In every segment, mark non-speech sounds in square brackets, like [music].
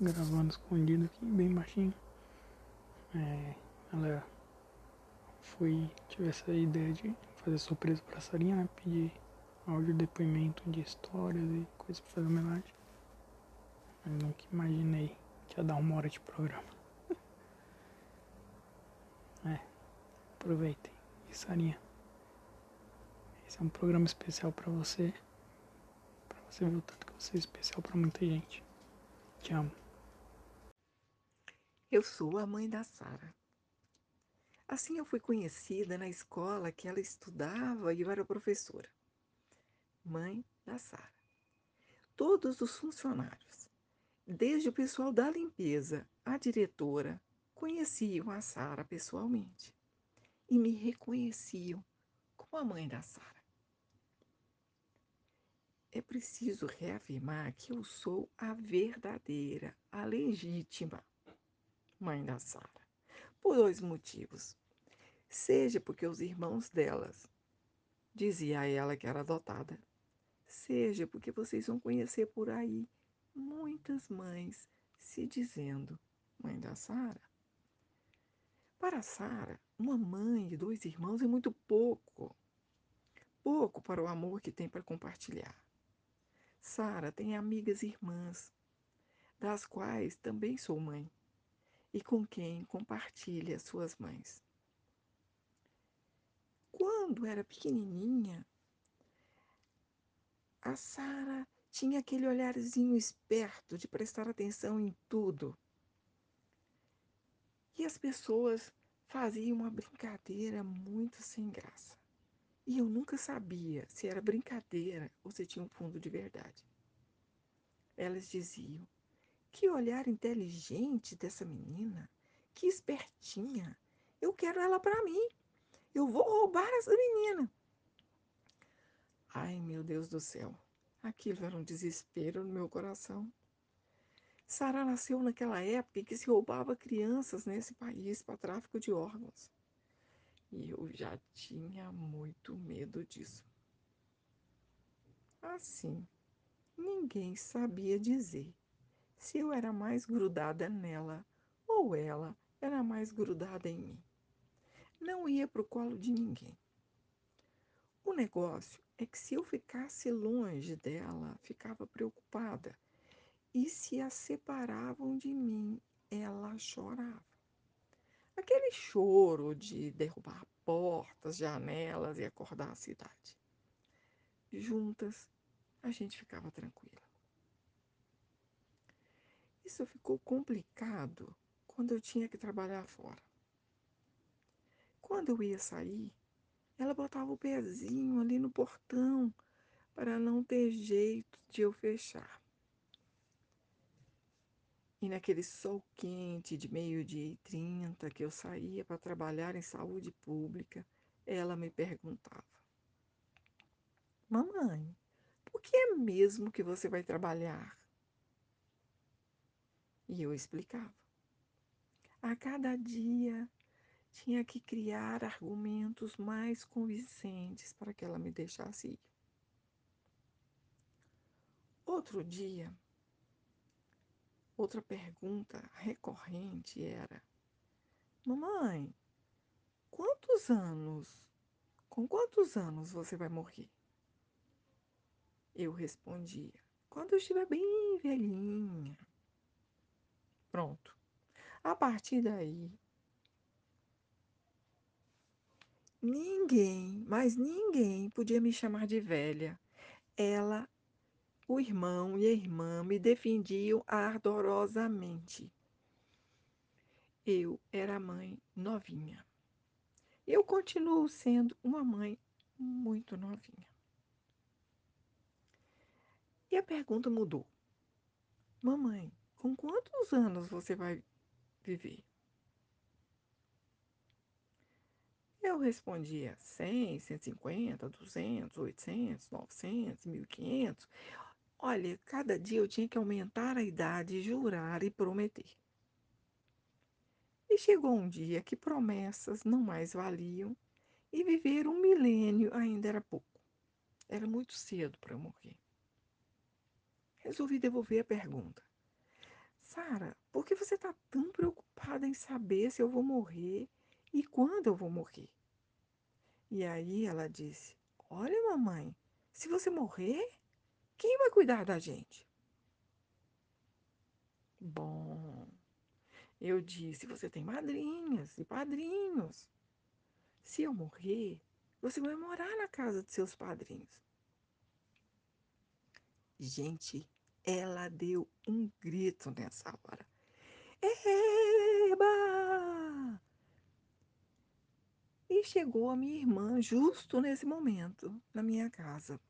gravando escondido aqui, bem baixinho. É, ela foi, tive essa ideia de fazer surpresa pra Sarinha, né? Pedir áudio depoimento de histórias e coisas pra fazer homenagem. Eu nunca imaginei que ia dar uma hora de programa. [laughs] é, aproveitem. E Sarinha, esse é um programa especial pra você. Pra você ver o tanto que você é especial pra muita gente. Te amo. Eu sou a mãe da Sara. Assim eu fui conhecida na escola que ela estudava e eu era professora. Mãe da Sara. Todos os funcionários, desde o pessoal da limpeza à diretora, conheciam a Sara pessoalmente e me reconheciam como a mãe da Sara. É preciso reafirmar que eu sou a verdadeira, a legítima mãe da Sara, por dois motivos. Seja porque os irmãos delas dizia a ela que era adotada, seja porque vocês vão conhecer por aí muitas mães se dizendo mãe da Sara. Para Sara, uma mãe e dois irmãos é muito pouco. Pouco para o amor que tem para compartilhar. Sara tem amigas irmãs, das quais também sou mãe, e com quem compartilha suas mães. Quando era pequenininha, a Sara tinha aquele olharzinho esperto de prestar atenção em tudo. E as pessoas faziam uma brincadeira muito sem graça. E eu nunca sabia se era brincadeira ou se tinha um fundo de verdade. Elas diziam: Que olhar inteligente dessa menina, que espertinha. Eu quero ela para mim. Eu vou roubar essa menina. Ai, meu Deus do céu. Aquilo era um desespero no meu coração. Sara nasceu naquela época em que se roubava crianças nesse país para tráfico de órgãos. E eu já tinha muito medo disso. Assim, ninguém sabia dizer se eu era mais grudada nela ou ela era mais grudada em mim. Não ia para o colo de ninguém. O negócio é que se eu ficasse longe dela, ficava preocupada. E se a separavam de mim, ela chorava. Aquele choro de derrubar portas, janelas e acordar a cidade. Juntas, a gente ficava tranquila. Isso ficou complicado quando eu tinha que trabalhar fora. Quando eu ia sair, ela botava o pezinho ali no portão para não ter jeito de eu fechar. E naquele sol quente de meio-dia e trinta que eu saía para trabalhar em saúde pública, ela me perguntava: Mamãe, por que é mesmo que você vai trabalhar? E eu explicava. A cada dia tinha que criar argumentos mais convincentes para que ela me deixasse ir. Outro dia, outra pergunta recorrente era: Mamãe, quantos anos, com quantos anos você vai morrer? Eu respondia: Quando eu estiver bem velhinha. Pronto. A partir daí, ninguém, mas ninguém podia me chamar de velha. Ela, o irmão e a irmã me defendiam ardorosamente. Eu era mãe novinha. Eu continuo sendo uma mãe muito novinha. E a pergunta mudou. Mamãe, com quantos anos você vai viver? Eu respondia 100, 150, 200, 800, 900, 1500. Olha, cada dia eu tinha que aumentar a idade, jurar e prometer. E chegou um dia que promessas não mais valiam e viver um milênio ainda era pouco. Era muito cedo para morrer. Resolvi devolver a pergunta. Sara, por que você está tão preocupada em saber se eu vou morrer e quando eu vou morrer? E aí ela disse: Olha, mamãe, se você morrer, quem vai cuidar da gente? Bom, eu disse: Você tem madrinhas e padrinhos. Se eu morrer, você vai morar na casa de seus padrinhos. Gente, ela deu um grito nessa hora. Eba! E chegou a minha irmã justo nesse momento, na minha casa,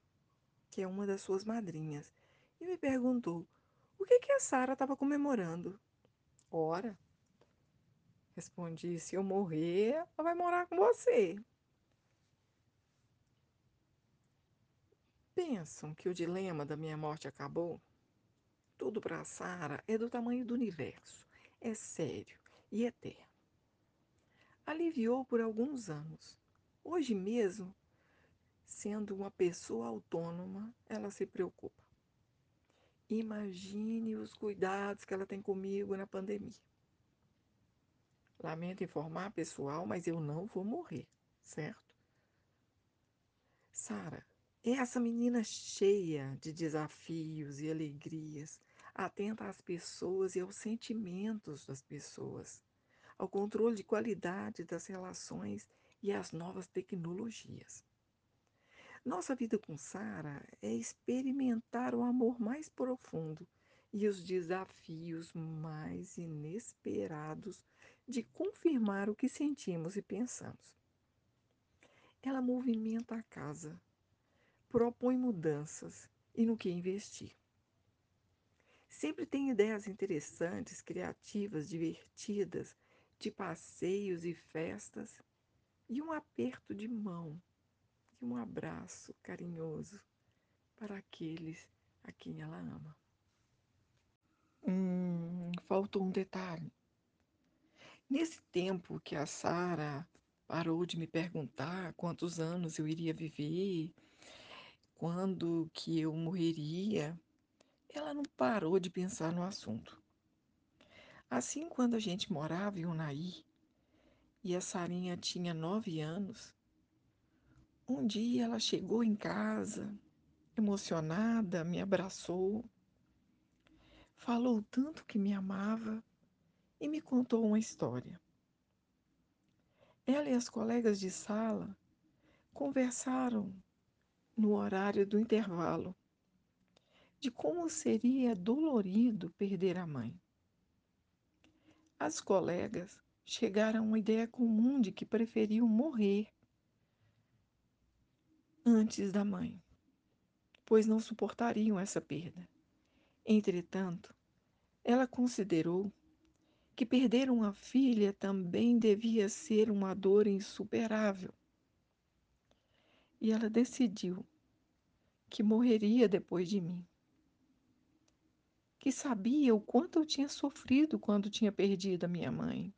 que é uma das suas madrinhas, e me perguntou o que, que a Sara estava comemorando. Ora, respondi: se eu morrer, ela vai morar com você. Pensam que o dilema da minha morte acabou? Tudo para Sara é do tamanho do universo, é sério e eterno. Aliviou por alguns anos. Hoje mesmo, sendo uma pessoa autônoma, ela se preocupa. Imagine os cuidados que ela tem comigo na pandemia. Lamento informar, pessoal, mas eu não vou morrer, certo? Sara, essa menina cheia de desafios e alegrias, atenta às pessoas e aos sentimentos das pessoas, ao controle de qualidade das relações e às novas tecnologias. Nossa vida com Sara é experimentar o amor mais profundo e os desafios mais inesperados de confirmar o que sentimos e pensamos. Ela movimenta a casa, propõe mudanças e no que investir. Sempre tem ideias interessantes, criativas, divertidas, de passeios e festas, e um aperto de mão e um abraço carinhoso para aqueles a quem ela ama. Hum, faltou um detalhe. Nesse tempo que a Sara parou de me perguntar quantos anos eu iria viver quando que eu morreria, ela não parou de pensar no assunto. Assim, quando a gente morava em Unai e a Sarinha tinha nove anos, um dia ela chegou em casa, emocionada, me abraçou, falou tanto que me amava e me contou uma história. Ela e as colegas de sala conversaram no horário do intervalo, de como seria dolorido perder a mãe. As colegas chegaram a uma ideia comum de que preferiam morrer antes da mãe, pois não suportariam essa perda. Entretanto, ela considerou que perder uma filha também devia ser uma dor insuperável e ela decidiu que morreria depois de mim. Que sabia o quanto eu tinha sofrido quando tinha perdido a minha mãe.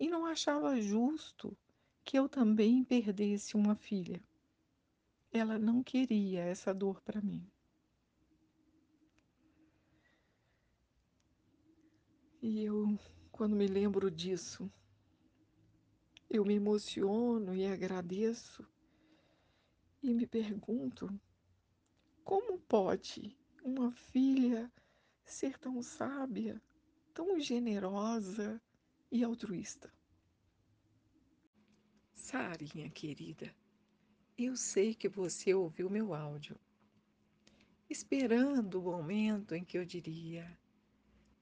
E não achava justo que eu também perdesse uma filha. Ela não queria essa dor para mim. E eu, quando me lembro disso, eu me emociono e agradeço e me pergunto como pode uma filha ser tão sábia, tão generosa e altruísta. Sarinha querida, eu sei que você ouviu meu áudio, esperando o momento em que eu diria: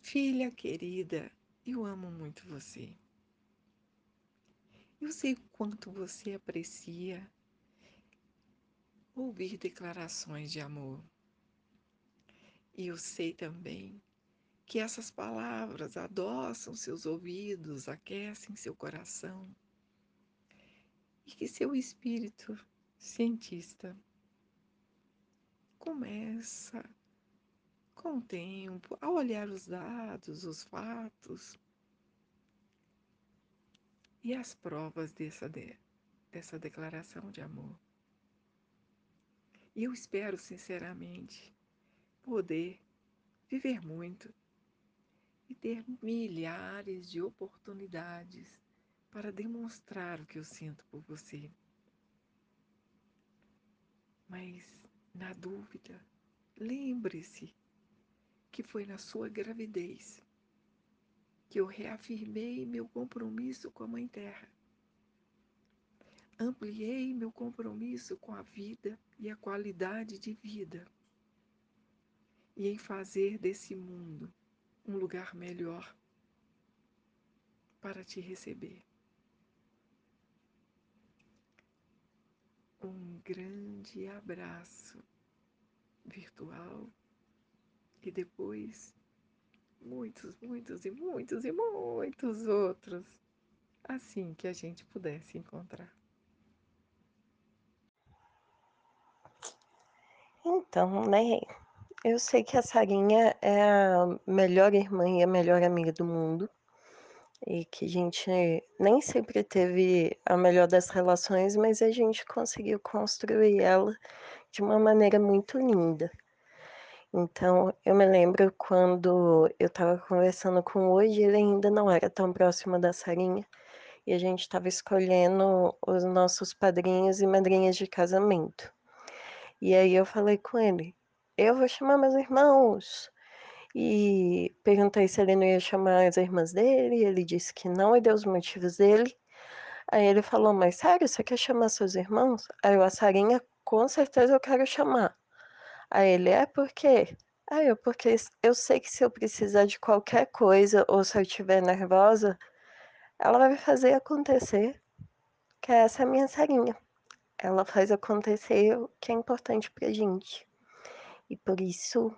Filha querida, eu amo muito você. Eu sei quanto você aprecia ouvir declarações de amor. E eu sei também que essas palavras adoçam seus ouvidos, aquecem seu coração e que seu espírito cientista começa com o tempo a olhar os dados, os fatos e as provas dessa, de, dessa declaração de amor. E eu espero sinceramente poder viver muito e ter milhares de oportunidades para demonstrar o que eu sinto por você. Mas, na dúvida, lembre-se que foi na sua gravidez que eu reafirmei meu compromisso com a Mãe Terra. Ampliei meu compromisso com a vida e a qualidade de vida. E em fazer desse mundo um lugar melhor para te receber. Um grande abraço virtual e depois muitos, muitos e muitos e muitos outros, assim que a gente pudesse encontrar. Então, né? Eu sei que a Sarinha é a melhor irmã e a melhor amiga do mundo. E que a gente nem sempre teve a melhor das relações, mas a gente conseguiu construir ela de uma maneira muito linda. Então, eu me lembro quando eu estava conversando com hoje, ele ainda não era tão próximo da Sarinha, e a gente estava escolhendo os nossos padrinhos e madrinhas de casamento. E aí eu falei com ele: eu vou chamar meus irmãos. E perguntei se ele não ia chamar as irmãs dele, ele disse que não e deu os motivos dele. Aí ele falou: Mas sério, você quer chamar seus irmãos? Aí eu, a Sarinha, com certeza eu quero chamar. Aí ele, é por quê? Aí eu, porque eu sei que se eu precisar de qualquer coisa ou se eu estiver nervosa, ela vai fazer acontecer. Que essa é a minha Sarinha. Ela faz acontecer o que é importante pra gente. E por isso,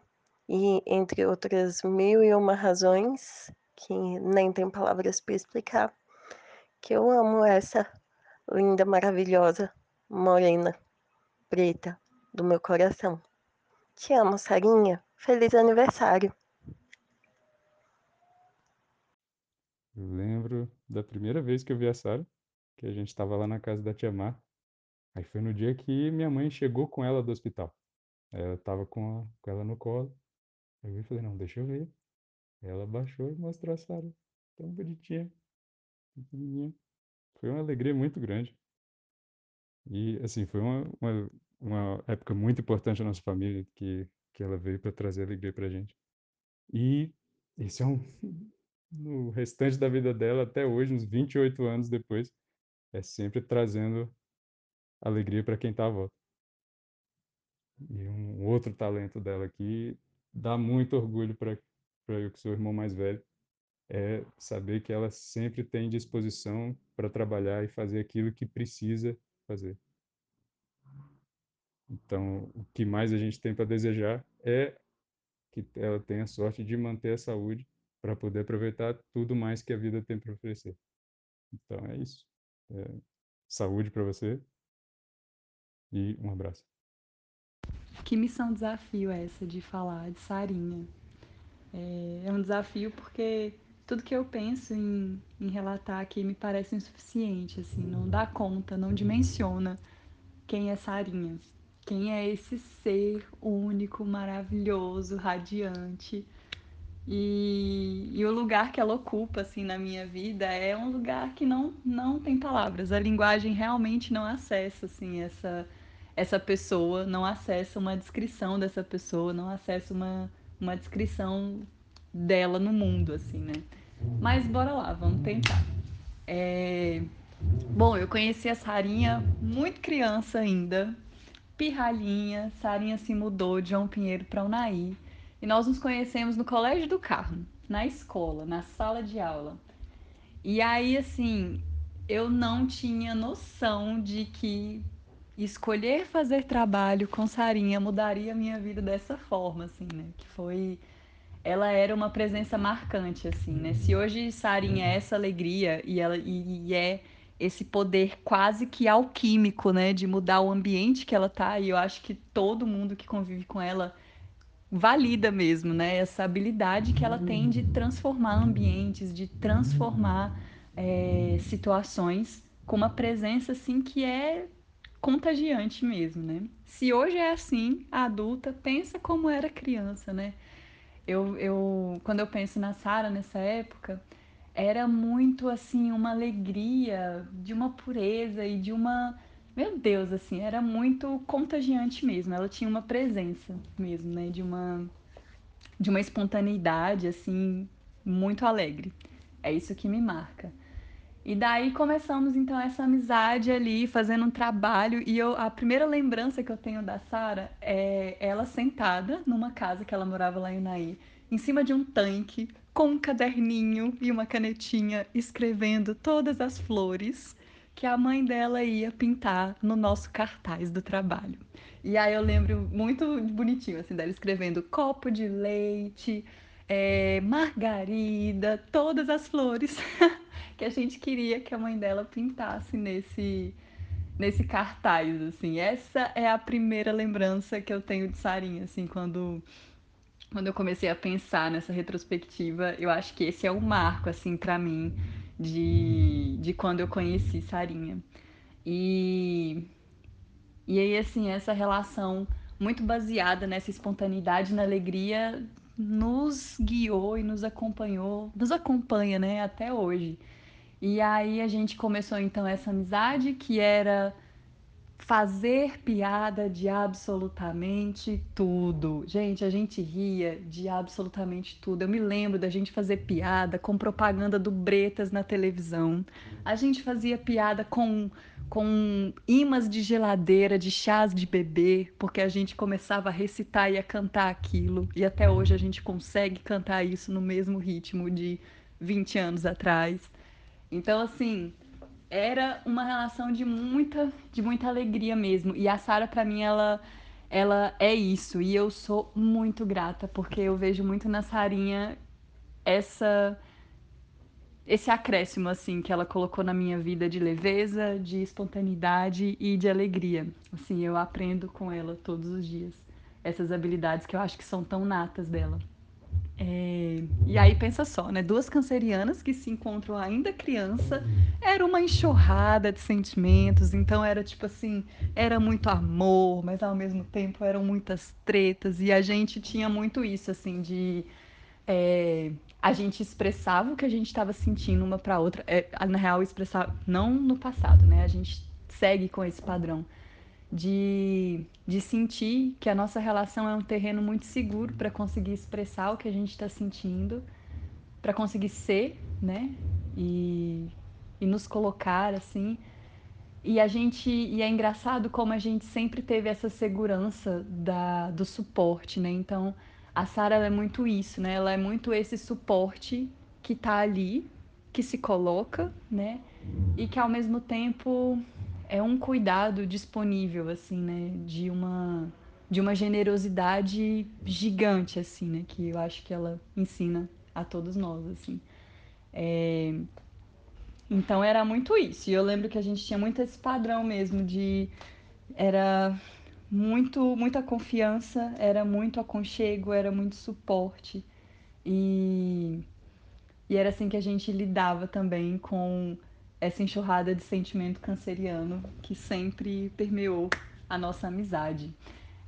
e entre outras mil e uma razões, que nem tem palavras para explicar, que eu amo essa linda, maravilhosa, morena, preta do meu coração. Te amo, Sarinha. Feliz aniversário. Eu lembro da primeira vez que eu vi a Sara, que a gente estava lá na casa da tia Mar. Aí foi no dia que minha mãe chegou com ela do hospital. Ela estava com, com ela no colo. Eu falei, não, deixa eu ver. Ela baixou e mostrou a Sara. Tão bonitinha. Foi uma alegria muito grande. E, assim, foi uma, uma, uma época muito importante na nossa família, que, que ela veio para trazer alegria pra gente. E esse é um... [laughs] No restante da vida dela, até hoje, uns 28 anos depois, é sempre trazendo alegria para quem está à volta. E um outro talento dela que dá muito orgulho para eu, que sou o irmão mais velho, é saber que ela sempre tem disposição para trabalhar e fazer aquilo que precisa fazer. Então, o que mais a gente tem para desejar é que ela tenha sorte de manter a saúde para poder aproveitar tudo mais que a vida tem para oferecer. Então é isso. É, saúde para você e um abraço. Que missão desafio é essa de falar de Sarinha? É, é um desafio porque tudo que eu penso em, em relatar aqui me parece insuficiente, assim, não dá conta, não dimensiona quem é Sarinha, quem é esse ser único, maravilhoso, radiante e, e, o lugar que ela ocupa assim na minha vida é um lugar que não não tem palavras. A linguagem realmente não acessa assim essa essa pessoa, não acessa uma descrição dessa pessoa, não acessa uma uma descrição dela no mundo assim, né? Mas bora lá, vamos tentar. É... Bom, eu conheci a Sarinha muito criança ainda, pirralhinha. Sarinha se mudou de João Pinheiro para Unaí. E nós nos conhecemos no Colégio do Carmo, na escola, na sala de aula. E aí, assim, eu não tinha noção de que escolher fazer trabalho com Sarinha mudaria a minha vida dessa forma, assim, né? Que foi. Ela era uma presença marcante, assim, né? Se hoje Sarinha é essa alegria e, ela, e, e é esse poder quase que alquímico, né? De mudar o ambiente que ela tá, e eu acho que todo mundo que convive com ela valida mesmo, né? Essa habilidade que ela tem de transformar ambientes, de transformar é, situações com uma presença assim que é contagiante mesmo, né? Se hoje é assim, a adulta, pensa como era criança, né? eu, eu quando eu penso na Sara nessa época, era muito assim uma alegria, de uma pureza e de uma meu Deus, assim, era muito contagiante mesmo. Ela tinha uma presença mesmo, né, de uma de uma espontaneidade assim muito alegre. É isso que me marca. E daí começamos então essa amizade ali, fazendo um trabalho. E eu, a primeira lembrança que eu tenho da Sara é ela sentada numa casa que ela morava lá em Unaí, em cima de um tanque, com um caderninho e uma canetinha, escrevendo todas as flores que a mãe dela ia pintar no nosso cartaz do trabalho. E aí eu lembro muito bonitinho, assim, dela escrevendo copo de leite, é, margarida, todas as flores [laughs] que a gente queria que a mãe dela pintasse nesse, nesse cartaz, assim. Essa é a primeira lembrança que eu tenho de Sarinha, assim, quando quando eu comecei a pensar nessa retrospectiva, eu acho que esse é um marco, assim, para mim, de, de quando eu conheci Sarinha. E, e aí, assim, essa relação muito baseada nessa espontaneidade, na alegria, nos guiou e nos acompanhou, nos acompanha, né, até hoje. E aí a gente começou então essa amizade que era fazer piada de absolutamente tudo. Gente, a gente ria de absolutamente tudo. Eu me lembro da gente fazer piada com propaganda do Bretas na televisão. A gente fazia piada com com imãs de geladeira, de chás de bebê, porque a gente começava a recitar e a cantar aquilo. E até hoje a gente consegue cantar isso no mesmo ritmo de 20 anos atrás. Então, assim, era uma relação de muita, de muita alegria mesmo. E a Sara, para mim, ela, ela é isso. E eu sou muito grata, porque eu vejo muito na Sarinha essa esse acréscimo assim que ela colocou na minha vida de leveza, de espontaneidade e de alegria. Assim, eu aprendo com ela todos os dias essas habilidades que eu acho que são tão natas dela. É, e aí pensa só, né? Duas cancerianas que se encontram ainda criança, era uma enxurrada de sentimentos, então era tipo assim, era muito amor, mas ao mesmo tempo eram muitas tretas, e a gente tinha muito isso, assim, de. É, a gente expressava o que a gente estava sentindo uma para outra, é, na real, expressar, não no passado, né? A gente segue com esse padrão de, de sentir que a nossa relação é um terreno muito seguro para conseguir expressar o que a gente está sentindo, para conseguir ser, né? E, e nos colocar assim. E a gente e é engraçado como a gente sempre teve essa segurança da, do suporte, né? Então a Sara é muito isso, né? Ela é muito esse suporte que está ali, que se coloca, né? E que ao mesmo tempo é um cuidado disponível, assim, né? De uma, de uma generosidade gigante, assim, né? Que eu acho que ela ensina a todos nós, assim. É... Então era muito isso. E eu lembro que a gente tinha muito esse padrão mesmo de. Era muito, muita confiança, era muito aconchego, era muito suporte. E, e era assim que a gente lidava também com essa enxurrada de sentimento canceriano que sempre permeou a nossa amizade.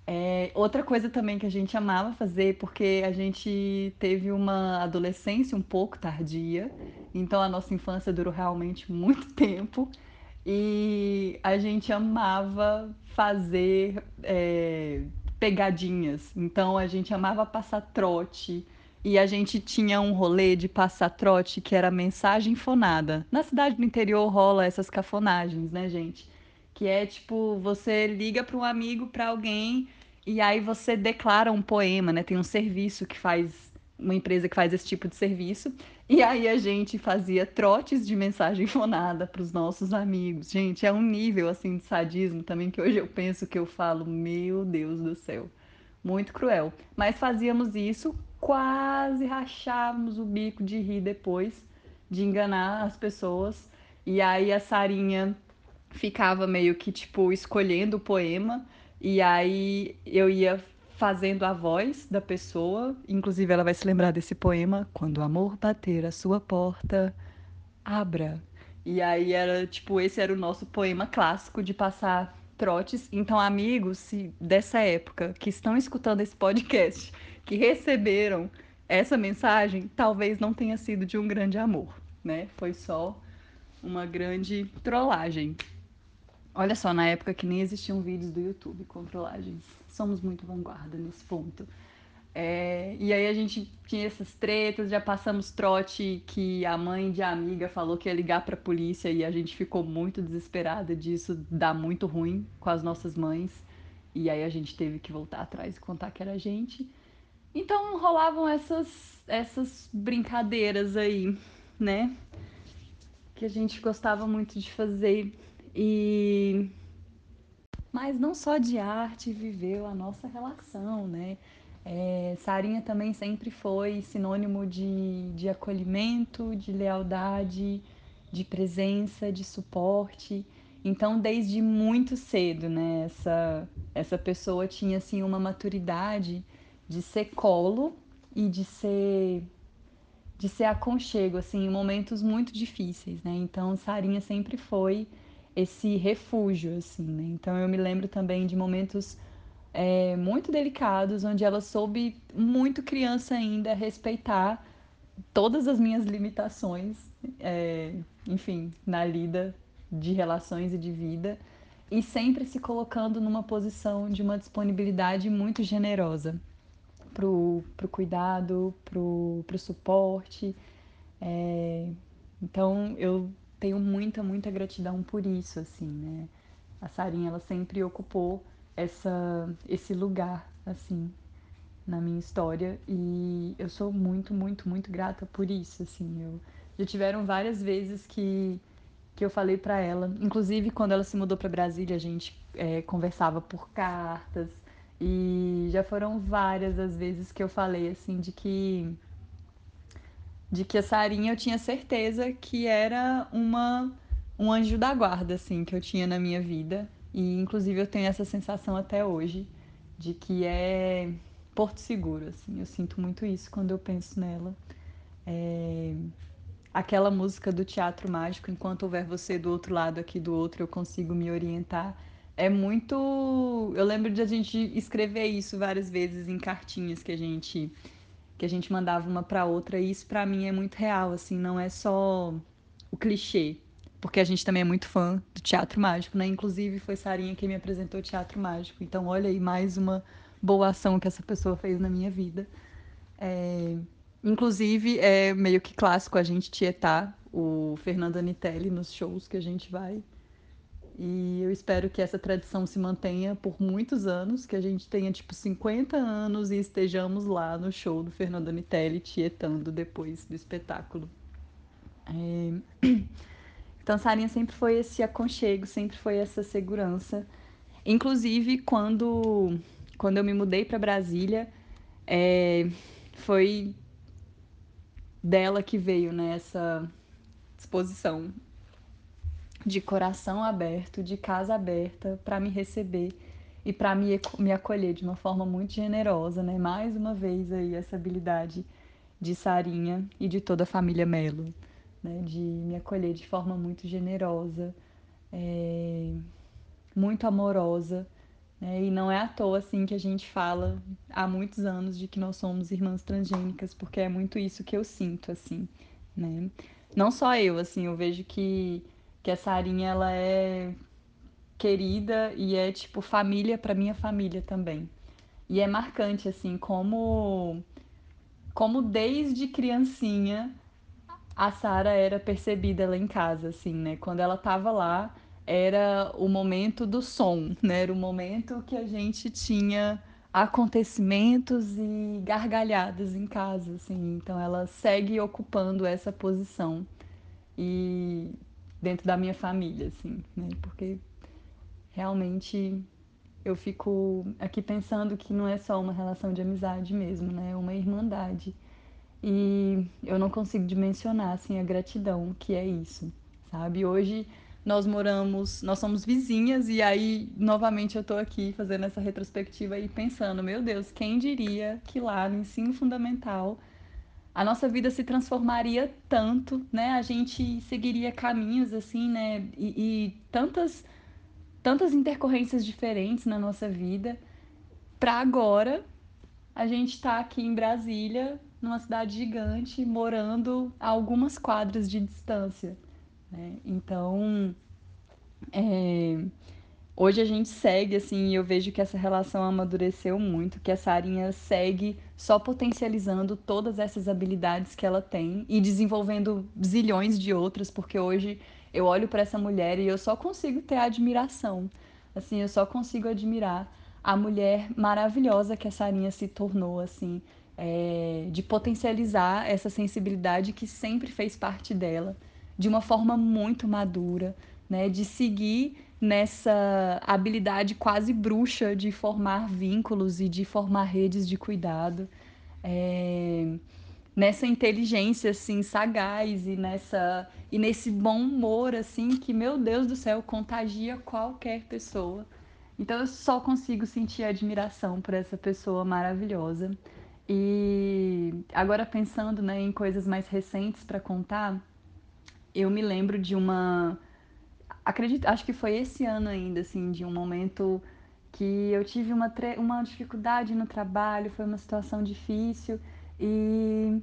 É, outra coisa também que a gente amava fazer, porque a gente teve uma adolescência um pouco tardia, então a nossa infância durou realmente muito [laughs] tempo, e a gente amava fazer é, pegadinhas. Então a gente amava passar trote, e a gente tinha um rolê de passar trote que era mensagem fonada. Na cidade do interior rola essas cafonagens, né, gente? Que é tipo, você liga para um amigo, para alguém, e aí você declara um poema, né? Tem um serviço que faz, uma empresa que faz esse tipo de serviço. E aí a gente fazia trotes de mensagem [laughs] fonada para os nossos amigos. Gente, é um nível assim de sadismo também que hoje eu penso que eu falo, meu Deus do céu. Muito cruel. Mas fazíamos isso quase rachávamos o bico de rir depois, de enganar as pessoas. E aí a Sarinha ficava meio que, tipo, escolhendo o poema. E aí eu ia fazendo a voz da pessoa. Inclusive, ela vai se lembrar desse poema. Quando o amor bater a sua porta, abra. E aí era, tipo, esse era o nosso poema clássico de passar trotes. Então, amigos se, dessa época que estão escutando esse podcast que receberam essa mensagem talvez não tenha sido de um grande amor, né? Foi só uma grande trollagem. Olha só, na época que nem existiam vídeos do YouTube com trollagens. Somos muito vanguarda nesse ponto. É, e aí a gente tinha essas tretas, já passamos trote que a mãe de amiga falou que ia ligar pra polícia e a gente ficou muito desesperada disso, dá muito ruim com as nossas mães. E aí a gente teve que voltar atrás e contar que era a gente. Então rolavam essas, essas brincadeiras aí, né? Que a gente gostava muito de fazer. E mas não só de arte viveu a nossa relação, né? É, Sarinha também sempre foi sinônimo de, de acolhimento, de lealdade, de presença, de suporte. Então, desde muito cedo, né, essa, essa pessoa tinha assim uma maturidade de ser colo e de ser de ser aconchego assim em momentos muito difíceis, né? Então, Sarinha sempre foi esse refúgio assim, né? Então, eu me lembro também de momentos é, muito delicados, onde ela soube, muito criança ainda, respeitar todas as minhas limitações, é, enfim, na lida de relações e de vida, e sempre se colocando numa posição de uma disponibilidade muito generosa pro, pro cuidado, pro, pro suporte. É, então eu tenho muita, muita gratidão por isso, assim, né? A Sarinha, ela sempre ocupou essa, esse lugar, assim, na minha história. E eu sou muito, muito, muito grata por isso, assim. Eu, já tiveram várias vezes que, que eu falei para ela, inclusive quando ela se mudou para Brasília, a gente é, conversava por cartas. E já foram várias as vezes que eu falei, assim, de que de que a Sarinha eu tinha certeza que era uma um anjo da guarda assim que eu tinha na minha vida e inclusive eu tenho essa sensação até hoje de que é porto seguro, assim. Eu sinto muito isso quando eu penso nela. É... Aquela música do Teatro Mágico, enquanto houver você do outro lado aqui do outro, eu consigo me orientar. É muito. Eu lembro de a gente escrever isso várias vezes em cartinhas que a gente que a gente mandava uma para outra e isso para mim é muito real, assim, não é só o clichê porque a gente também é muito fã do teatro mágico, né? Inclusive foi Sarinha quem me apresentou o teatro mágico. Então, olha aí mais uma boa ação que essa pessoa fez na minha vida. É... Inclusive, é meio que clássico a gente tietar o Fernando Anitelli nos shows que a gente vai. E eu espero que essa tradição se mantenha por muitos anos, que a gente tenha tipo 50 anos e estejamos lá no show do Fernando Anitelli tietando depois do espetáculo. É... [clears throat] Então, Sarinha sempre foi esse aconchego, sempre foi essa segurança. Inclusive, quando, quando eu me mudei para Brasília, é, foi dela que veio né, essa disposição de coração aberto, de casa aberta para me receber e para me, me acolher de uma forma muito generosa, né? Mais uma vez aí essa habilidade de Sarinha e de toda a família Melo né, de me acolher de forma muito generosa, é, muito amorosa. Né, e não é à toa assim que a gente fala há muitos anos de que nós somos irmãs transgênicas, porque é muito isso que eu sinto assim, né? Não só eu, assim, eu vejo que que a Sarinha ela é querida e é tipo família para minha família também. E é marcante assim como como desde criancinha a Sara era percebida lá em casa, assim, né? Quando ela tava lá, era o momento do som, né? Era o momento que a gente tinha acontecimentos e gargalhadas em casa, assim. Então ela segue ocupando essa posição e dentro da minha família, assim, né? Porque realmente eu fico aqui pensando que não é só uma relação de amizade mesmo, né? É uma irmandade. E eu não consigo dimensionar assim a gratidão que é isso, sabe? Hoje nós moramos, nós somos vizinhas e aí novamente eu tô aqui fazendo essa retrospectiva e pensando, meu Deus, quem diria que lá no ensino fundamental a nossa vida se transformaria tanto, né? A gente seguiria caminhos assim, né? E, e tantas tantas intercorrências diferentes na nossa vida para agora a gente tá aqui em Brasília numa cidade gigante, morando a algumas quadras de distância. Né? Então, é, hoje a gente segue, assim, e eu vejo que essa relação amadureceu muito, que a Sarinha segue só potencializando todas essas habilidades que ela tem e desenvolvendo zilhões de outras, porque hoje eu olho para essa mulher e eu só consigo ter admiração. Assim, eu só consigo admirar a mulher maravilhosa que a Sarinha se tornou, assim, é, de potencializar essa sensibilidade que sempre fez parte dela, de uma forma muito madura, né, de seguir nessa habilidade quase bruxa de formar vínculos e de formar redes de cuidado, é, nessa inteligência assim sagaz e nessa e nesse bom humor assim que meu Deus do céu contagia qualquer pessoa. Então eu só consigo sentir admiração por essa pessoa maravilhosa. E agora pensando né, em coisas mais recentes para contar, eu me lembro de uma acredito, acho que foi esse ano ainda, assim, de um momento que eu tive uma, uma dificuldade no trabalho, foi uma situação difícil e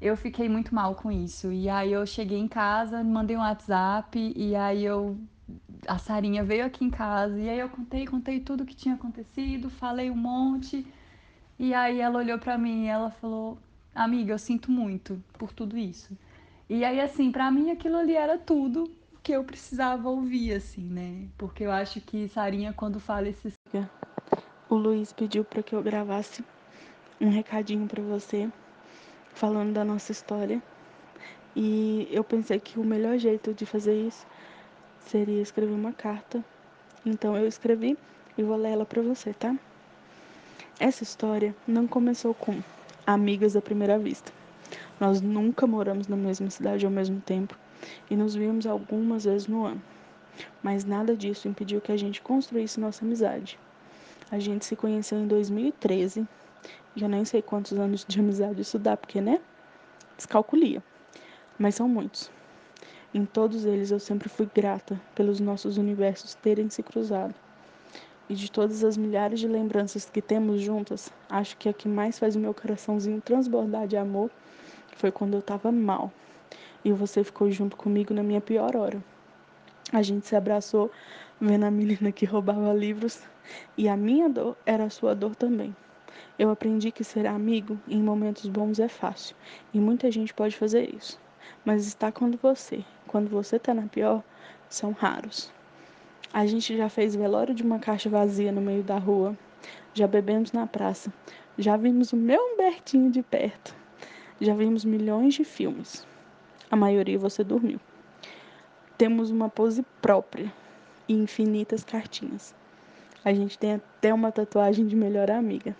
eu fiquei muito mal com isso. E aí eu cheguei em casa, mandei um WhatsApp e aí eu a Sarinha veio aqui em casa e aí eu contei, contei tudo o que tinha acontecido, falei um monte. E aí ela olhou para mim e ela falou: "Amiga, eu sinto muito por tudo isso". E aí assim, para mim aquilo ali era tudo que eu precisava ouvir, assim, né? Porque eu acho que Sarinha, quando fala esses. O Luiz pediu para que eu gravasse um recadinho para você, falando da nossa história. E eu pensei que o melhor jeito de fazer isso seria escrever uma carta. Então eu escrevi e vou ler ela para você, tá? Essa história não começou com amigas à primeira vista. Nós nunca moramos na mesma cidade ao mesmo tempo e nos vimos algumas vezes no ano. Mas nada disso impediu que a gente construísse nossa amizade. A gente se conheceu em 2013 e eu nem sei quantos anos de amizade isso dá, porque, né? Descalculia. Mas são muitos. Em todos eles eu sempre fui grata pelos nossos universos terem se cruzado. E de todas as milhares de lembranças que temos juntas, acho que a que mais faz o meu coraçãozinho transbordar de amor foi quando eu tava mal e você ficou junto comigo na minha pior hora. A gente se abraçou vendo a menina que roubava livros e a minha dor era a sua dor também. Eu aprendi que ser amigo em momentos bons é fácil e muita gente pode fazer isso. Mas estar quando você, quando você está na pior, são raros. A gente já fez velório de uma caixa vazia no meio da rua, já bebemos na praça, já vimos o meu Humbertinho de perto, já vimos milhões de filmes a maioria você dormiu. Temos uma pose própria e infinitas cartinhas. A gente tem até uma tatuagem de melhor amiga.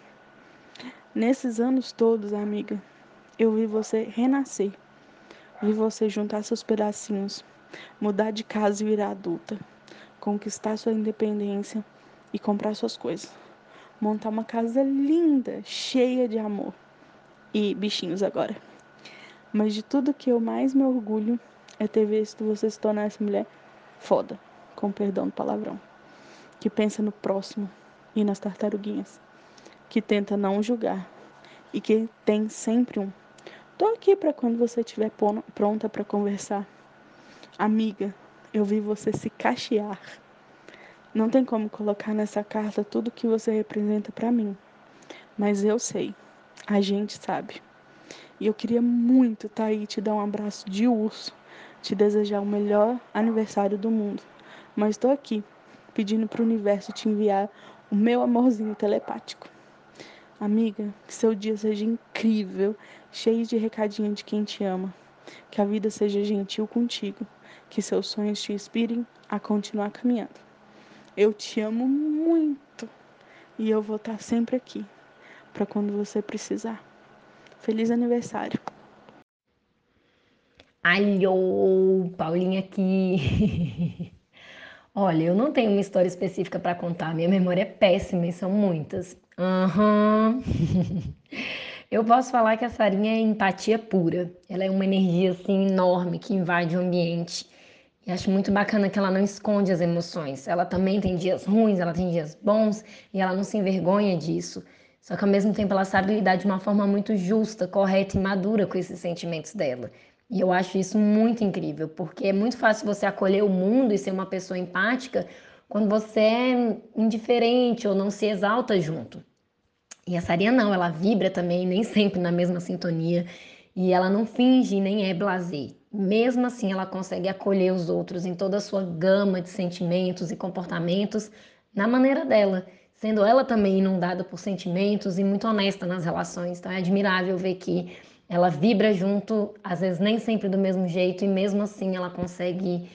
Nesses anos todos, amiga, eu vi você renascer. Vi você juntar seus pedacinhos, mudar de casa e virar adulta, conquistar sua independência e comprar suas coisas. Montar uma casa linda, cheia de amor. E bichinhos agora. Mas de tudo que eu mais me orgulho é ter visto você se tornar essa mulher foda, com perdão do palavrão, que pensa no próximo e nas tartaruguinhas, que tenta não julgar e que tem sempre um. Tô aqui para quando você estiver pronta para conversar. Amiga, eu vi você se cachear. Não tem como colocar nessa carta tudo que você representa para mim, mas eu sei, a gente sabe. E eu queria muito estar tá aí te dar um abraço de urso, te desejar o melhor aniversário do mundo. Mas estou aqui pedindo para o universo te enviar o meu amorzinho telepático. Amiga, que seu dia seja incrível, cheio de recadinho de quem te ama. Que a vida seja gentil contigo. Que seus sonhos te inspirem a continuar caminhando. Eu te amo muito e eu vou estar sempre aqui para quando você precisar. Feliz aniversário. Alô, Paulinha aqui. [laughs] Olha, eu não tenho uma história específica para contar, minha memória é péssima e são muitas. Uhum. [laughs] Eu posso falar que a Sarinha é empatia pura. Ela é uma energia assim enorme que invade o ambiente. E acho muito bacana que ela não esconde as emoções. Ela também tem dias ruins, ela tem dias bons e ela não se envergonha disso Só que ao mesmo tempo ela sabe lidar de uma forma muito justa, correta e madura com esses sentimentos dela. E eu acho isso muito incrível, porque é muito fácil você acolher o mundo e ser uma pessoa empática quando você é indiferente ou não se exalta junto. E a Sarinha não, ela vibra também, nem sempre na mesma sintonia, e ela não finge nem é blazer. Mesmo assim, ela consegue acolher os outros em toda a sua gama de sentimentos e comportamentos na maneira dela, sendo ela também inundada por sentimentos e muito honesta nas relações. Então é admirável ver que ela vibra junto, às vezes nem sempre do mesmo jeito, e mesmo assim ela consegue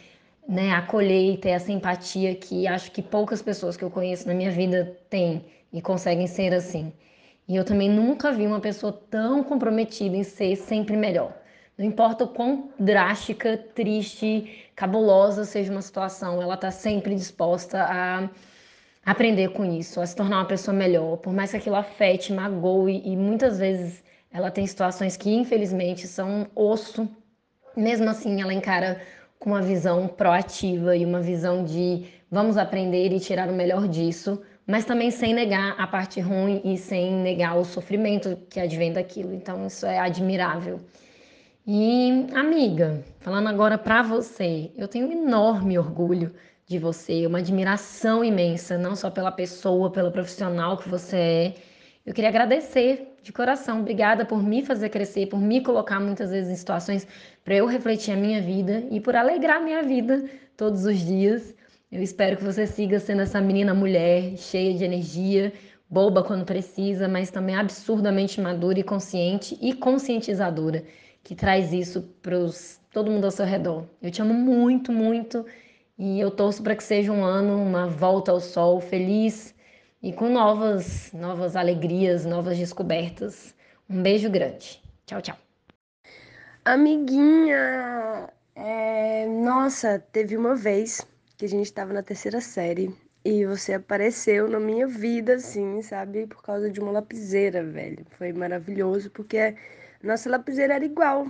né, acolher e ter essa empatia que acho que poucas pessoas que eu conheço na minha vida têm e conseguem ser assim. E eu também nunca vi uma pessoa tão comprometida em ser sempre melhor. Não importa o quão drástica, triste, cabulosa seja uma situação, ela está sempre disposta a aprender com isso, a se tornar uma pessoa melhor, por mais que aquilo afete, magoe e muitas vezes ela tem situações que infelizmente são osso. Mesmo assim, ela encara com uma visão proativa e uma visão de vamos aprender e tirar o melhor disso, mas também sem negar a parte ruim e sem negar o sofrimento que advém daquilo. Então, isso é admirável. E, amiga, falando agora para você, eu tenho um enorme orgulho de você, uma admiração imensa, não só pela pessoa, pelo profissional que você é. Eu queria agradecer de coração, obrigada por me fazer crescer, por me colocar muitas vezes em situações para eu refletir a minha vida e por alegrar a minha vida todos os dias. Eu espero que você siga sendo essa menina mulher, cheia de energia, boba quando precisa, mas também absurdamente madura e consciente e conscientizadora, que traz isso para todo mundo ao seu redor. Eu te amo muito, muito e eu torço para que seja um ano, uma volta ao sol feliz e com novas, novas alegrias, novas descobertas. Um beijo grande. Tchau, tchau. Amiguinha, é... nossa, teve uma vez que a gente estava na terceira série e você apareceu na minha vida, assim, sabe? Por causa de uma lapiseira, velho. Foi maravilhoso, porque nossa lapiseira era igual.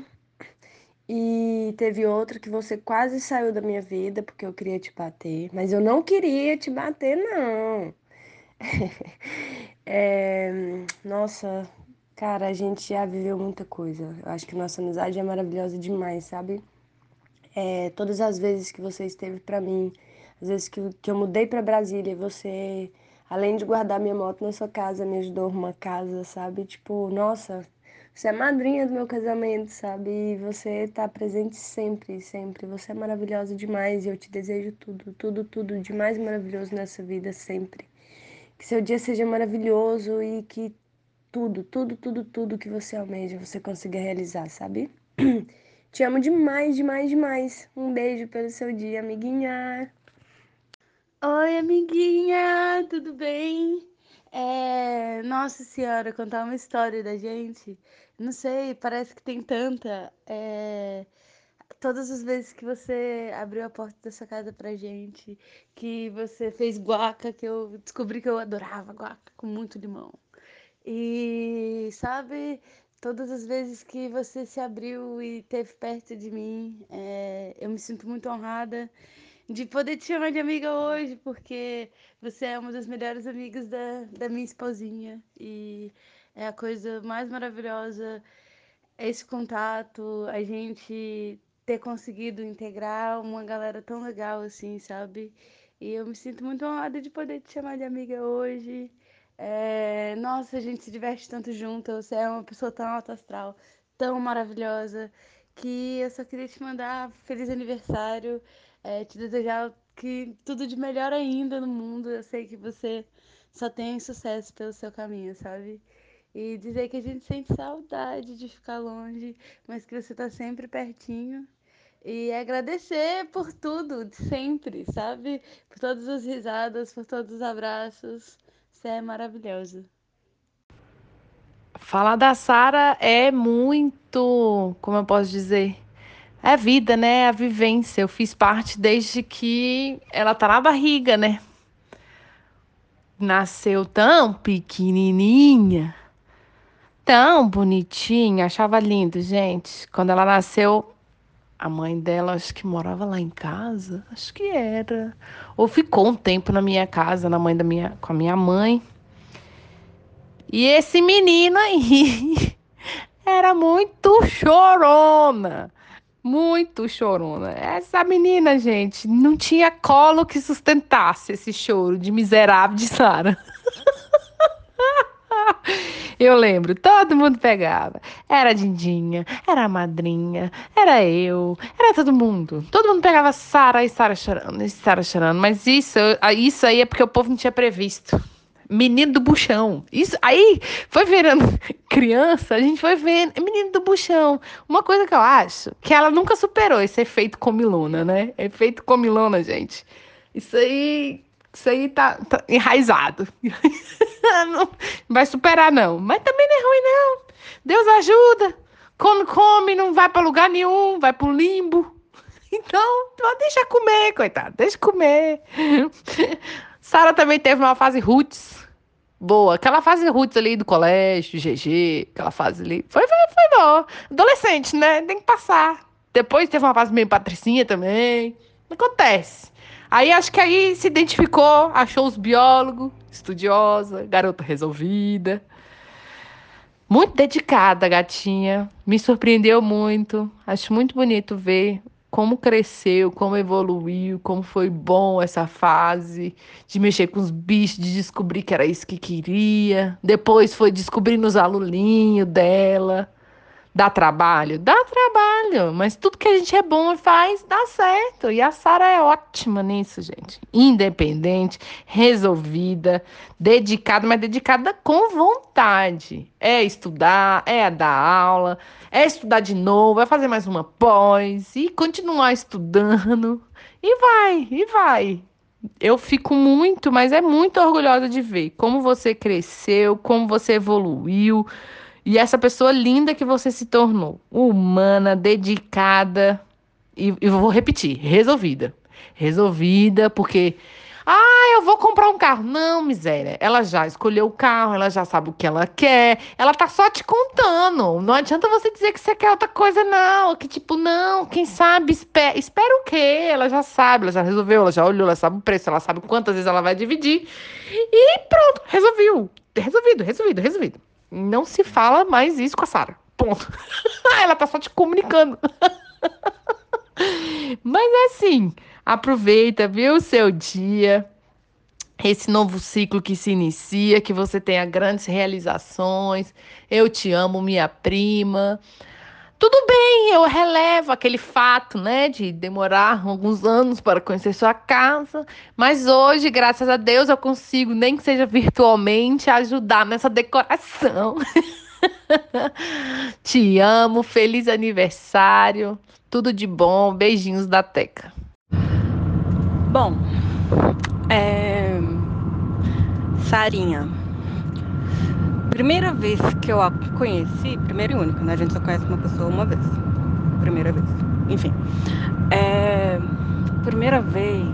E teve outra que você quase saiu da minha vida porque eu queria te bater. Mas eu não queria te bater, não. é... [laughs] Nossa, cara, a gente já viveu muita coisa. Eu acho que nossa amizade é maravilhosa demais, sabe? é, todas as vezes que você esteve para mim, às vezes que, que eu mudei para Brasília, você, além de guardar minha moto na sua casa, me ajudou a arrumar casa, sabe? Tipo, nossa, você é madrinha do meu casamento, sabe? E você tá presente sempre, sempre. Você é maravilhosa demais e eu te desejo tudo, tudo, tudo de mais maravilhoso nessa vida sempre. Que seu dia seja maravilhoso e que tudo, tudo, tudo, tudo que você almeja você consiga realizar, sabe? [clears throat] Te amo demais, demais, demais. Um beijo pelo seu dia, amiguinha. Oi, amiguinha, tudo bem? É... Nossa senhora, contar uma história da gente. Não sei, parece que tem tanta. É... Todas as vezes que você abriu a porta da sua casa pra gente, que você fez guaca, que eu descobri que eu adorava guaca com muito limão. E sabe, todas as vezes que você se abriu e esteve perto de mim, é, eu me sinto muito honrada de poder te chamar de amiga hoje, porque você é uma das melhores amigas da, da minha esposinha e é a coisa mais maravilhosa esse contato, a gente ter conseguido integrar uma galera tão legal assim, sabe? E eu me sinto muito honrada de poder te chamar de amiga hoje. É, nossa, a gente se diverte tanto junto. Você é uma pessoa tão alto astral, tão maravilhosa, que eu só queria te mandar feliz aniversário, é, te desejar que tudo de melhor ainda no mundo. Eu sei que você só tem sucesso pelo seu caminho, sabe? E dizer que a gente sente saudade de ficar longe, mas que você tá sempre pertinho. E agradecer por tudo, sempre, sabe? Por todas as risadas, por todos os abraços. Você é maravilhosa. Falar da Sara é muito, como eu posso dizer, é vida, né? É a vivência. Eu fiz parte desde que ela tá na barriga, né? Nasceu tão pequenininha, tão bonitinha, achava lindo, gente. Quando ela nasceu, a mãe dela acho que morava lá em casa, acho que era, ou ficou um tempo na minha casa, na mãe da minha, com a minha mãe. E esse menino aí [laughs] era muito chorona. Muito chorona. Essa menina, gente, não tinha colo que sustentasse esse choro de miserável de Sara. [laughs] [laughs] Eu lembro, todo mundo pegava. Era a Dindinha, era a madrinha, era eu, era todo mundo. Todo mundo pegava Sara e Sara chorando, e Sara chorando. Mas isso, isso aí é porque o povo não tinha previsto. Menino do buchão. Isso aí foi virando [laughs] criança, a gente foi vendo. Menino do buchão. Uma coisa que eu acho que ela nunca superou esse efeito comilona, né? Efeito comilona, gente. Isso aí isso aí tá, tá enraizado. [laughs] não vai superar, não. Mas também não é ruim, não. Deus ajuda. Come, come, não vai para lugar nenhum, vai pro limbo. [laughs] Então, deixa comer, coitado, deixa comer. [laughs] Sara também teve uma fase roots boa. Aquela fase roots ali do colégio, GG, aquela fase ali. Foi, foi, foi boa. Adolescente, né? Tem que passar. Depois teve uma fase meio patricinha também. Acontece. Aí acho que aí se identificou, achou os biólogos, estudiosa, garota resolvida. Muito dedicada, gatinha. Me surpreendeu muito. Acho muito bonito ver como cresceu, como evoluiu, como foi bom essa fase de mexer com os bichos, de descobrir que era isso que queria. Depois foi descobrindo os aluninhos dela. Dá trabalho? Dá trabalho, mas tudo que a gente é bom e faz dá certo. E a Sara é ótima nisso, gente. Independente, resolvida, dedicada, mas dedicada com vontade. É estudar, é dar aula, é estudar de novo, vai fazer mais uma pós e continuar estudando. E vai, e vai. Eu fico muito, mas é muito orgulhosa de ver como você cresceu, como você evoluiu e essa pessoa linda que você se tornou, humana, dedicada, e, e vou repetir, resolvida. Resolvida, porque ah, eu vou comprar um carro. Não, miséria. Ela já escolheu o carro, ela já sabe o que ela quer. Ela tá só te contando. Não adianta você dizer que você quer outra coisa, não. Que tipo, não, quem sabe, espera. Espera o quê? Ela já sabe, ela já resolveu, ela já olhou, ela sabe o preço, ela sabe quantas vezes ela vai dividir. E pronto, resolveu. Resolvido, resolvido, resolvido. Não se fala mais isso com a Sara. Ponto. [laughs] Ela tá só te comunicando. [laughs] Mas assim, aproveita, viu o seu dia, esse novo ciclo que se inicia, que você tenha grandes realizações. Eu te amo, minha prima. Tudo bem, eu relevo aquele fato, né, de demorar alguns anos para conhecer sua casa, mas hoje, graças a Deus, eu consigo, nem que seja virtualmente, ajudar nessa decoração. [laughs] Te amo, feliz aniversário, tudo de bom, beijinhos da Teca. Bom, é... Sarinha, primeira vez que eu a conheci, primeira e única, né? A gente só conhece uma pessoa uma vez. Primeira vez. Enfim. É, primeira vez